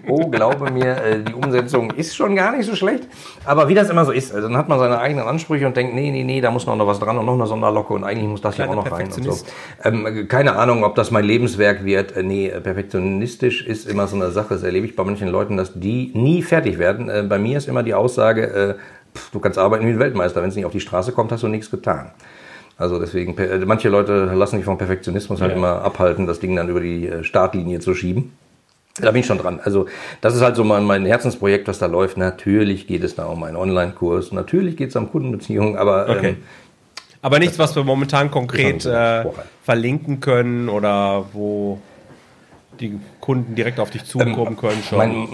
oh, glaube mir, äh, die Umsetzung ist schon gar nicht so schlecht. Aber wie das immer so ist, also dann hat man seine eigenen Ansprüche und denkt, nee, nee, nee, da muss noch was dran und noch eine Sonderlocke und eigentlich muss das hier auch noch rein und so. Ähm, keine Ahnung, ob das mein Lebenswerk wird. Äh, nee, perfektionistisch ist immer so eine Sache. Das erlebe ich bei manchen Leuten, dass die nie fertig werden. Äh, bei mir ist immer die Aussage, äh, du kannst arbeiten wie ein Weltmeister. Wenn es nicht auf die Straße kommt, hast du nichts getan. Also deswegen, manche Leute lassen sich vom Perfektionismus halt immer abhalten, das Ding dann über die äh, Startlinie zu schieben. Da bin ich schon dran. Also das ist halt so mein, mein Herzensprojekt, was da läuft. Natürlich geht es da um einen Online-Kurs, natürlich geht es um Kundenbeziehungen, aber okay. ähm, aber nichts, was wir momentan konkret äh, verlinken können oder wo die Kunden direkt auf dich zukommen ähm, können schon. Mein,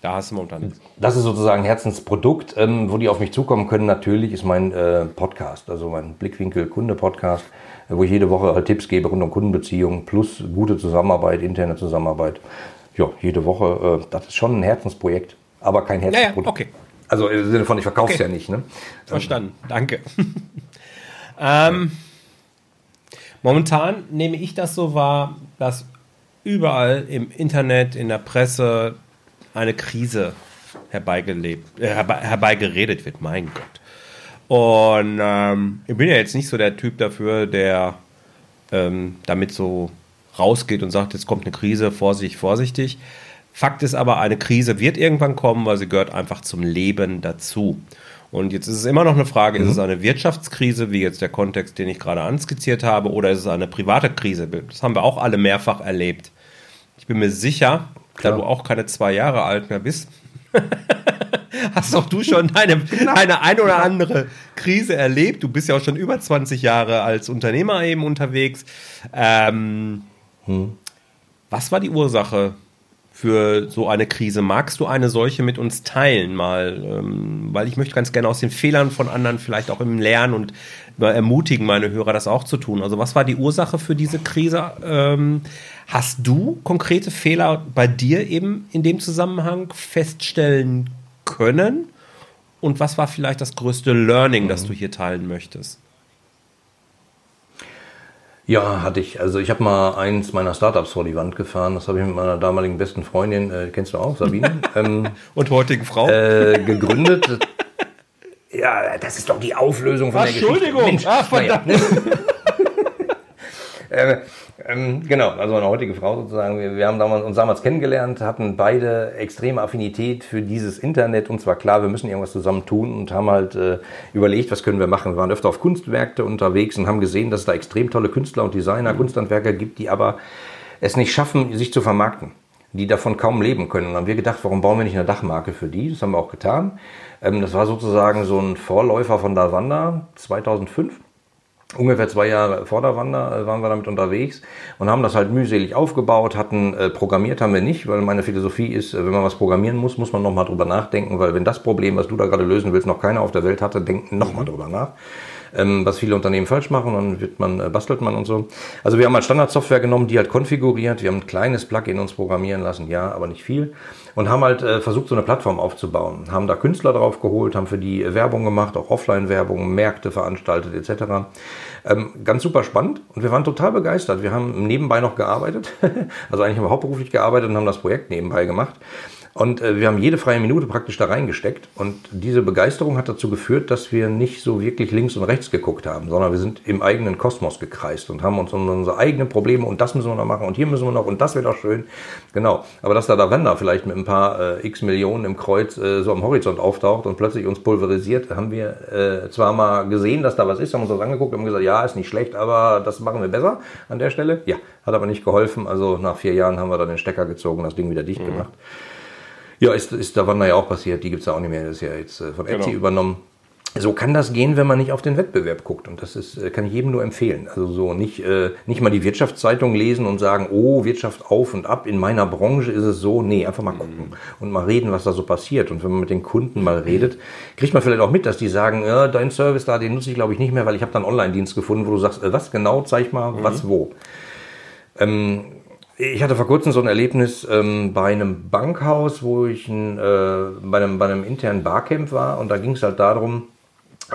da hast du momentan nichts. Das ist sozusagen Herzensprodukt. Ähm, wo die auf mich zukommen können, natürlich ist mein äh, Podcast, also mein Blickwinkel Kunde Podcast, äh, wo ich jede Woche halt Tipps gebe rund um Kundenbeziehungen plus gute Zusammenarbeit, interne Zusammenarbeit. Ja, jede Woche. Äh, das ist schon ein Herzensprojekt, aber kein Herzensprodukt. Ja, ja, okay. Also im Sinne von, ich verkaufe es okay. ja nicht. Ne? Verstanden, danke. ähm, momentan nehme ich das so wahr, dass überall im Internet, in der Presse, eine Krise herbeigelebt, äh, herbe, herbeigeredet wird, mein Gott. Und ähm, ich bin ja jetzt nicht so der Typ dafür, der ähm, damit so rausgeht und sagt, jetzt kommt eine Krise, vorsichtig, vorsichtig. Fakt ist aber, eine Krise wird irgendwann kommen, weil sie gehört einfach zum Leben dazu. Und jetzt ist es immer noch eine Frage, mhm. ist es eine Wirtschaftskrise, wie jetzt der Kontext, den ich gerade anskizziert habe, oder ist es eine private Krise? Das haben wir auch alle mehrfach erlebt. Ich bin mir sicher, Klar. da du auch keine zwei Jahre alt mehr bist, hast auch du schon genau. eine ein oder andere Krise erlebt. Du bist ja auch schon über 20 Jahre als Unternehmer eben unterwegs. Ähm, hm. Was war die Ursache für so eine Krise? Magst du eine solche mit uns teilen mal? Ähm, weil ich möchte ganz gerne aus den Fehlern von anderen vielleicht auch im Lernen und ermutigen meine Hörer, das auch zu tun. Also was war die Ursache für diese Krise? Ähm, hast du konkrete Fehler bei dir eben in dem Zusammenhang feststellen können? Und was war vielleicht das größte Learning, mhm. das du hier teilen möchtest? Ja, hatte ich. Also ich habe mal eins meiner Startups vor die Wand gefahren. Das habe ich mit meiner damaligen besten Freundin, äh, kennst du auch, Sabine, ähm, Und heutigen Frau? äh, gegründet. ja, das ist doch die Auflösung von der Geschichte. Entschuldigung. Mensch, Ah, verdammt. naja. Äh, ähm, genau, also eine heutige Frau sozusagen. Wir, wir haben damals, uns damals kennengelernt, hatten beide extreme Affinität für dieses Internet. Und zwar klar, wir müssen irgendwas zusammen tun und haben halt äh, überlegt, was können wir machen. Wir waren öfter auf Kunstmärkte unterwegs und haben gesehen, dass es da extrem tolle Künstler und Designer, Kunsthandwerker gibt, die aber es nicht schaffen, sich zu vermarkten die davon kaum leben können. Und dann haben wir gedacht, warum bauen wir nicht eine Dachmarke für die? Das haben wir auch getan. Ähm, das war sozusagen so ein Vorläufer von Davanda 2005. Ungefähr zwei Jahre vor der Wander äh, waren wir damit unterwegs und haben das halt mühselig aufgebaut, hatten äh, programmiert haben wir nicht, weil meine Philosophie ist, äh, wenn man was programmieren muss, muss man nochmal drüber nachdenken, weil wenn das Problem, was du da gerade lösen willst, noch keiner auf der Welt hatte, denken nochmal drüber nach. Ähm, was viele Unternehmen falsch machen, dann wird man, äh, bastelt man und so. Also wir haben halt Standardsoftware genommen, die halt konfiguriert, wir haben ein kleines Plugin uns programmieren lassen, ja, aber nicht viel und haben halt äh, versucht, so eine Plattform aufzubauen. Haben da Künstler drauf geholt, haben für die Werbung gemacht, auch Offline-Werbung, Märkte veranstaltet etc. Ähm, ganz super spannend und wir waren total begeistert. Wir haben nebenbei noch gearbeitet, also eigentlich haben wir hauptberuflich gearbeitet und haben das Projekt nebenbei gemacht. Und äh, wir haben jede freie Minute praktisch da reingesteckt. Und diese Begeisterung hat dazu geführt, dass wir nicht so wirklich links und rechts geguckt haben, sondern wir sind im eigenen Kosmos gekreist und haben uns um unsere eigenen Probleme und das müssen wir noch machen und hier müssen wir noch und das wird auch schön. Genau. Aber dass da der Wender vielleicht mit ein paar äh, x Millionen im Kreuz äh, so am Horizont auftaucht und plötzlich uns pulverisiert, haben wir äh, zwar mal gesehen, dass da was ist, haben uns das angeguckt und haben gesagt, ja, ist nicht schlecht, aber das machen wir besser an der Stelle. Ja, hat aber nicht geholfen. Also nach vier Jahren haben wir dann den Stecker gezogen, das Ding wieder dicht gemacht. Ja, ist, ist der Wander ja auch passiert. Die gibt's ja auch nicht mehr. Das ist ja jetzt äh, von Etsy Genau. übernommen. So kann das gehen, wenn man nicht auf den Wettbewerb guckt. Und das ist, äh, kann ich jedem nur empfehlen. Also so nicht, äh, nicht mal die Wirtschaftszeitung lesen und sagen, oh, Wirtschaft auf und ab, in meiner Branche ist es so. Nee, einfach mal gucken und mal reden, was da so passiert. Und wenn man mit den Kunden mal redet, kriegt man vielleicht auch mit, dass die sagen, ja, dein Service da, den nutze ich glaube ich nicht mehr, weil ich habe da einen Online-Dienst gefunden, wo du sagst, äh, was genau, zeig mal, was wo. Ähm, ich hatte vor kurzem so ein Erlebnis ähm, bei einem Bankhaus, wo ich ein, äh, bei, einem, bei einem internen Barcamp war und da ging es halt darum,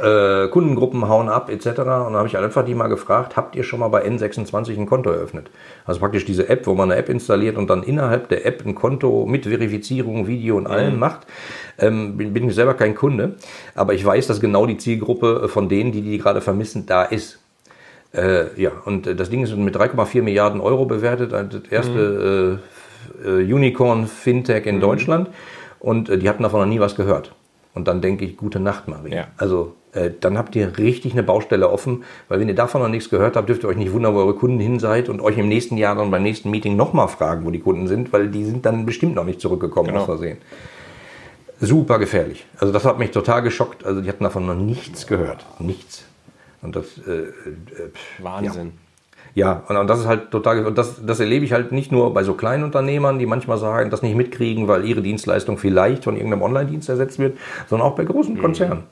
äh, Kundengruppen hauen ab etc. Und da habe ich halt einfach die mal gefragt, habt ihr schon mal bei N26 ein Konto eröffnet? Also praktisch diese App, wo man eine App installiert und dann innerhalb der App ein Konto mit Verifizierung, Video und allem macht. Ähm, bin, bin ich selber kein Kunde, aber ich weiß, dass genau die Zielgruppe von denen, die die gerade vermissen, da ist. Äh, ja, und das Ding ist mit 3,4 Milliarden Euro bewertet, äh, das erste äh, äh, Unicorn-Fintech in Deutschland. Und äh, die hatten davon noch nie was gehört. Und dann denke ich, gute Nacht, Marie. Ja. Also dann habt ihr richtig eine Baustelle offen, weil wenn ihr davon noch nichts gehört habt, dürft ihr euch nicht wundern, wo eure Kunden hin seid und euch im nächsten Jahr dann beim nächsten Meeting nochmal fragen, wo die Kunden sind, weil die sind dann bestimmt noch nicht zurückgekommen Genau. aus Versehen. Super gefährlich. Also das hat mich total geschockt. Also die hatten davon noch nichts gehört. Nichts. Und das, äh, äh, Wahnsinn. ja, und, und das ist halt total, und das, das erlebe ich halt nicht nur bei so kleinen Unternehmern, die manchmal sagen, das nicht mitkriegen, weil ihre Dienstleistung vielleicht von irgendeinem Online-Dienst ersetzt wird, sondern auch bei großen Konzernen.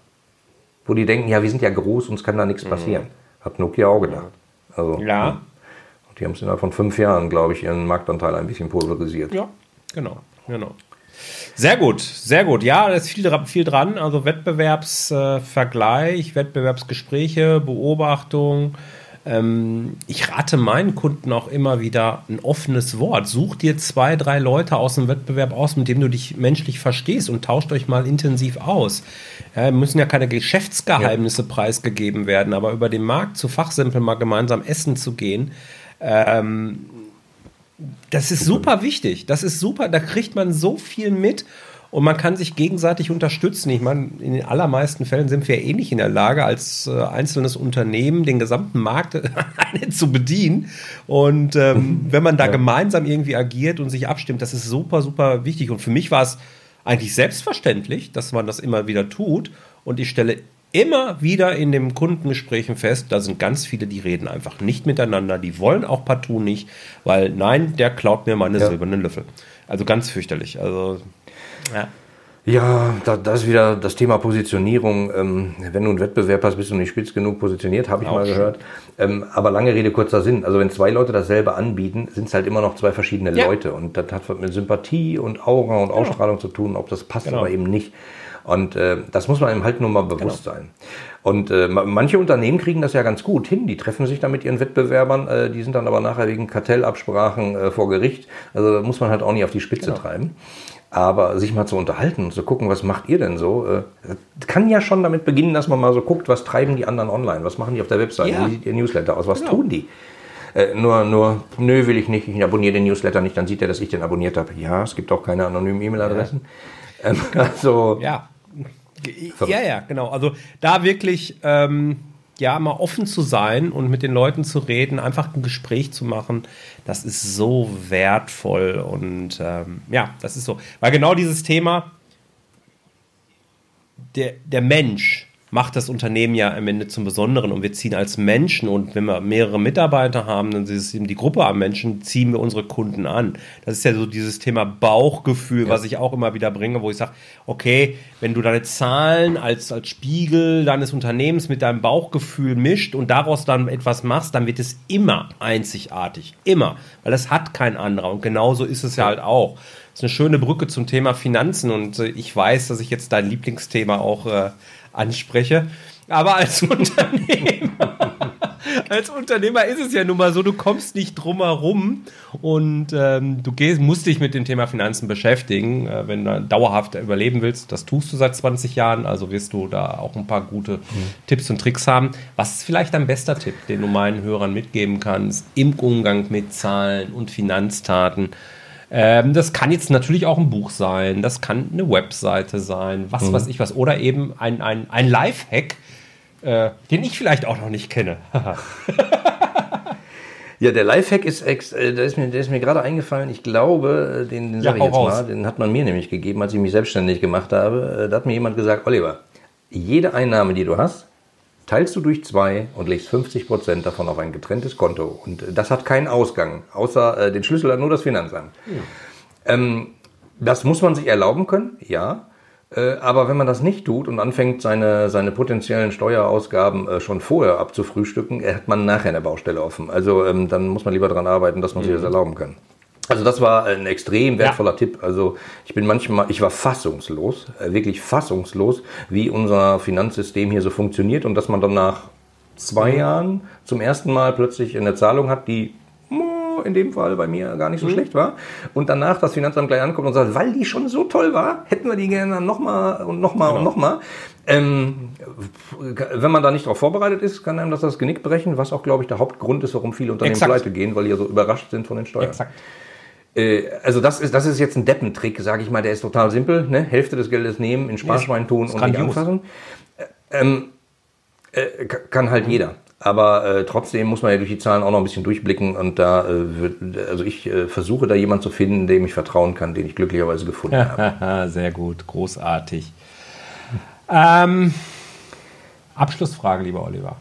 Wo die denken, ja, wir sind ja groß, uns kann da nichts passieren. Hat Nokia auch gedacht. Also, Ja, Und die haben es innerhalb von fünf Jahren, glaube ich, ihren Marktanteil ein bisschen pulverisiert. ja, genau, genau. Sehr gut, sehr gut. Ja, da ist viel, viel dran. Also Wettbewerbsvergleich, äh, Wettbewerbsgespräche, Beobachtung. Ähm, ich rate meinen Kunden auch immer wieder ein offenes Wort. Such dir zwei, drei Leute aus dem Wettbewerb aus, mit dem du dich menschlich verstehst und tauscht euch mal intensiv aus. Ja, müssen ja keine Geschäftsgeheimnisse preisgegeben werden, aber über den Markt zu Fachsimpeln mal gemeinsam essen zu gehen, das ist super wichtig. Das ist super. Da kriegt man so viel mit und man kann sich gegenseitig unterstützen. Ich meine, in den allermeisten Fällen sind wir eh nicht in der Lage, als äh, einzelnes Unternehmen den gesamten Markt zu bedienen. Und ähm, wenn man da gemeinsam irgendwie agiert und sich abstimmt, das ist super, super wichtig. Und für mich war es eigentlich selbstverständlich, dass man das immer wieder tut. Und ich stelle immer wieder in den Kundengesprächen fest, da sind ganz viele, die reden einfach nicht miteinander, die wollen auch partout nicht, weil nein, der klaut mir meine Ja. silbernen Löffel. Also ganz fürchterlich. Also ja. Ja, da, das ist wieder das Thema Positionierung. Ähm, wenn du einen Wettbewerb hast, bist du nicht spitz genug positioniert, habe ich Auch mal gehört. Ähm, aber lange Rede, kurzer Sinn. Also wenn zwei Leute dasselbe anbieten, sind es halt immer noch zwei verschiedene Ja. Leute. Und das hat was mit Sympathie und Aura und Ausstrahlung zu tun, ob das passt Genau. aber eben nicht. Und äh, das muss man eben halt nur mal bewusst Genau. sein. Und äh, ma- manche Unternehmen kriegen das ja ganz gut hin. Die treffen sich dann mit ihren Wettbewerbern, äh, die sind dann aber nachher wegen Kartellabsprachen äh, vor Gericht. Also muss man halt auch nicht auf die Spitze Genau. treiben. Aber sich mal zu unterhalten und zu gucken, was macht ihr denn so, äh, kann ja schon damit beginnen, dass man mal so guckt, was treiben die anderen online, was machen die auf der Webseite, Ja. wie sieht ihr Newsletter aus, was Genau. tun die? Äh, nur, nur, nö, will ich nicht, ich abonniere den Newsletter nicht, dann sieht er, dass ich den abonniert habe. Ja, es gibt auch keine anonymen E-Mail-Adressen. Ähm, also, Ja. Ja, ja, genau. Also da wirklich ähm, ja mal offen zu sein und mit den Leuten zu reden, einfach ein Gespräch zu machen, das ist so wertvoll und ähm, ja, das ist so. Weil genau dieses Thema, der, der Mensch macht das Unternehmen ja am Ende zum Besonderen und wir ziehen als Menschen und wenn wir mehrere Mitarbeiter haben, dann ist es eben die Gruppe an Menschen, ziehen wir unsere Kunden an. Das ist ja so dieses Thema Bauchgefühl, was ich auch immer wieder bringe, wo ich sage, okay, wenn du deine Zahlen als, als Spiegel deines Unternehmens mit deinem Bauchgefühl mischt und daraus dann etwas machst, dann wird es immer einzigartig. Immer. Weil das hat kein anderer. Und genauso ist es ja halt auch. Das ist eine schöne Brücke zum Thema Finanzen und äh, ich weiß, dass ich jetzt dein Lieblingsthema auch äh, anspreche. Aber als Unternehmer, als Unternehmer ist es ja nun mal so, du kommst nicht drum herum und ähm, du gehst, musst dich mit dem Thema Finanzen beschäftigen, äh, wenn du dauerhaft überleben willst. Das tust du seit 20 Jahren, also wirst du da auch ein paar gute Tipps und Tricks haben. Was ist vielleicht dein bester Tipp, den du meinen Hörern mitgeben kannst im Umgang mit Zahlen und Finanztaten? Ähm, das kann jetzt natürlich auch ein Buch sein, das kann eine Webseite sein, was weiß ich was. Oder eben ein, ein, ein Lifehack, äh, den ich vielleicht auch noch nicht kenne. Ja, der Lifehack ist, ex, äh, der ist mir, der ist mir gerade eingefallen. Ich glaube, äh, den, den Ja, sage ich hau jetzt raus. mal, den hat man mir nämlich gegeben, als ich mich selbstständig gemacht habe. Äh, Da hat mir jemand gesagt, Oliver, jede Einnahme, die du hast, teilst du durch zwei und legst 50 Prozent davon auf ein getrenntes Konto. Und äh, das hat keinen Ausgang, außer äh, den Schlüssel hat nur das Finanzamt. Ähm, das muss man sich erlauben können, ja. Äh, Aber wenn man das nicht tut und anfängt, seine, seine potenziellen Steuerausgaben äh, schon vorher abzufrühstücken, äh, hat man nachher eine Baustelle offen. Also ähm, dann muss man lieber daran arbeiten, dass man sich das erlauben kann. Also das war ein extrem wertvoller Tipp. Also ich bin manchmal, ich war fassungslos, äh, wirklich fassungslos, wie unser Finanzsystem hier so funktioniert und dass man dann nach zwei Jahren zum ersten Mal plötzlich eine Zahlung hat, die in dem Fall bei mir gar nicht so schlecht war. Und danach das Finanzamt gleich ankommt und sagt, weil die schon so toll war, hätten wir die gerne nochmal und nochmal und nochmal. Ähm, wenn man da nicht darauf vorbereitet ist, kann einem das das Genick brechen, was auch, glaube ich, der Hauptgrund ist, warum viele Unternehmen Exakt. pleite gehen, weil die ja so überrascht sind von den Steuern. Exakt. Äh, also das ist, das ist jetzt ein Deppentrick, sage ich mal, der ist total simpel. Ne? Hälfte des Geldes nehmen, in Sparschwein tun und nicht anfassen. Äh, Ähm, äh, ka- kann halt jeder. Aber äh, trotzdem muss man ja durch die Zahlen auch noch ein bisschen durchblicken und da äh, also ich äh, versuche da jemanden zu finden, dem ich vertrauen kann, den ich glücklicherweise gefunden habe. Sehr gut, großartig. Ähm, Abschlussfrage, lieber Oliver.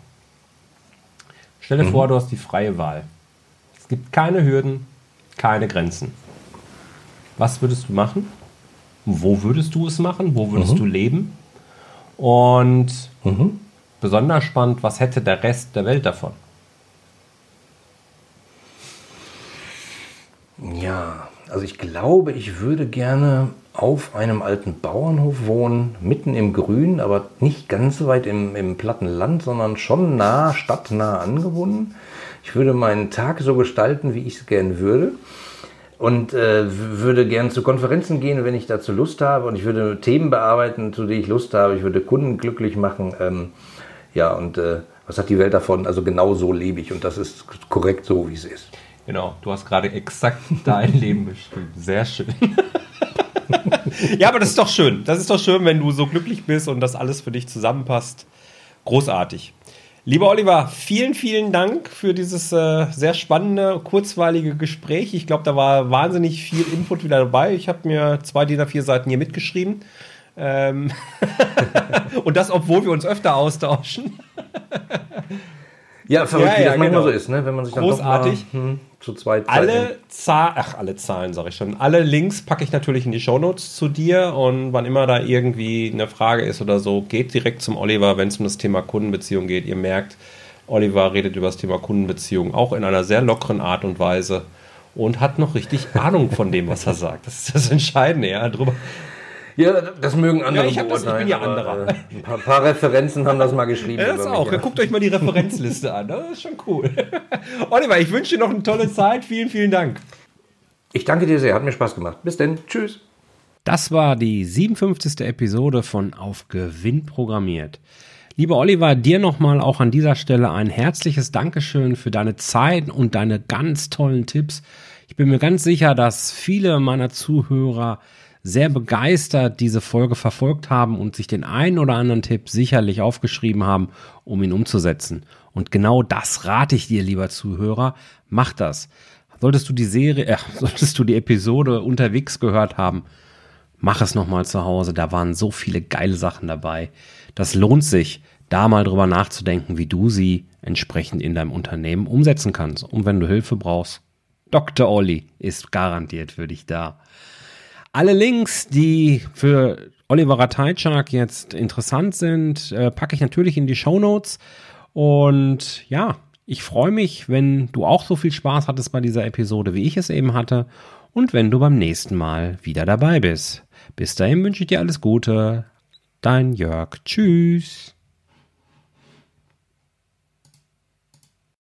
Stell dir vor, du hast die freie Wahl. Es gibt keine Hürden, keine Grenzen. Was würdest du machen? Wo würdest du es machen? Wo würdest du leben? Und besonders spannend, was hätte der Rest der Welt davon? Ja, also ich glaube, ich würde gerne auf einem alten Bauernhof wohnen, mitten im Grün, aber nicht ganz so weit im, im platten Land, sondern schon nah, stadtnah angebunden. Ich würde meinen Tag so gestalten, wie ich es gern würde. Und äh, würde gern zu Konferenzen gehen, wenn ich dazu Lust habe. Und ich würde Themen bearbeiten, zu denen ich Lust habe. Ich würde Kunden glücklich machen. Ähm, ja, und äh, was hat die Welt davon? Also genau so lebe ich. Und das ist korrekt so, wie es ist. Genau, du hast gerade exakt dein Leben beschrieben. Sehr schön. ja, aber das ist doch schön. Das ist doch schön, wenn du so glücklich bist und das alles für dich zusammenpasst. Großartig. Lieber Oliver, vielen, vielen Dank für dieses äh, sehr spannende, kurzweilige Gespräch. Ich glaube, da war wahnsinnig viel Input wieder dabei. Ich habe mir zwei DIN A4 Seiten hier mitgeschrieben. Ähm und das, obwohl wir uns öfter austauschen. Ja, verrückt, Ja, wie ja, das manchmal genau. so ist, ne? wenn man sich dann Großartig. doch mal hm, zu zweit Alle Zahlen, ach, alle Zahlen sage ich schon. Alle Links packe ich natürlich in die Shownotes zu dir und wann immer da irgendwie eine Frage ist oder so, geht direkt zum Oliver, wenn es um das Thema Kundenbeziehung geht. Ihr merkt, Oliver redet über das Thema Kundenbeziehung auch in einer sehr lockeren Art und Weise und hat noch richtig Ahnung von dem, was er sagt. Das ist das Entscheidende, ja. Drüber, Ja, das mögen andere Ja, ich das- ich bin ja anderer. äh, Ein paar, paar Referenzen haben das mal geschrieben. Ja, das auch. mich, ja. Guckt euch mal die Referenzliste an. Das ist schon cool. Oliver, ich wünsche dir noch eine tolle Zeit. Vielen, vielen Dank. Ich danke dir sehr, hat mir Spaß gemacht. Bis denn, tschüss. Das war die 57. Episode von Auf Gewinn programmiert. Lieber Oliver, dir nochmal auch an dieser Stelle ein herzliches Dankeschön für deine Zeit und deine ganz tollen Tipps. Ich bin mir ganz sicher, dass viele meiner Zuhörer sehr begeistert diese Folge verfolgt haben und sich den einen oder anderen Tipp sicherlich aufgeschrieben haben, um ihn umzusetzen. Und genau das rate ich dir, lieber Zuhörer. Mach das. Solltest du die Serie, äh, solltest du die Episode unterwegs gehört haben, mach es nochmal zu Hause. Da waren so viele geile Sachen dabei. Das lohnt sich, da mal drüber nachzudenken, wie du sie entsprechend in deinem Unternehmen umsetzen kannst. Und wenn du Hilfe brauchst, Dr. Olli ist garantiert für dich da. Alle Links, die für Oliver Ratajczak jetzt interessant sind, äh, packe ich natürlich in die Show Notes. Und ja, ich freue mich, wenn du auch so viel Spaß hattest bei dieser Episode, wie ich es eben hatte. Und wenn du beim nächsten Mal wieder dabei bist. Bis dahin wünsche ich dir alles Gute. Dein Jörg. Tschüss.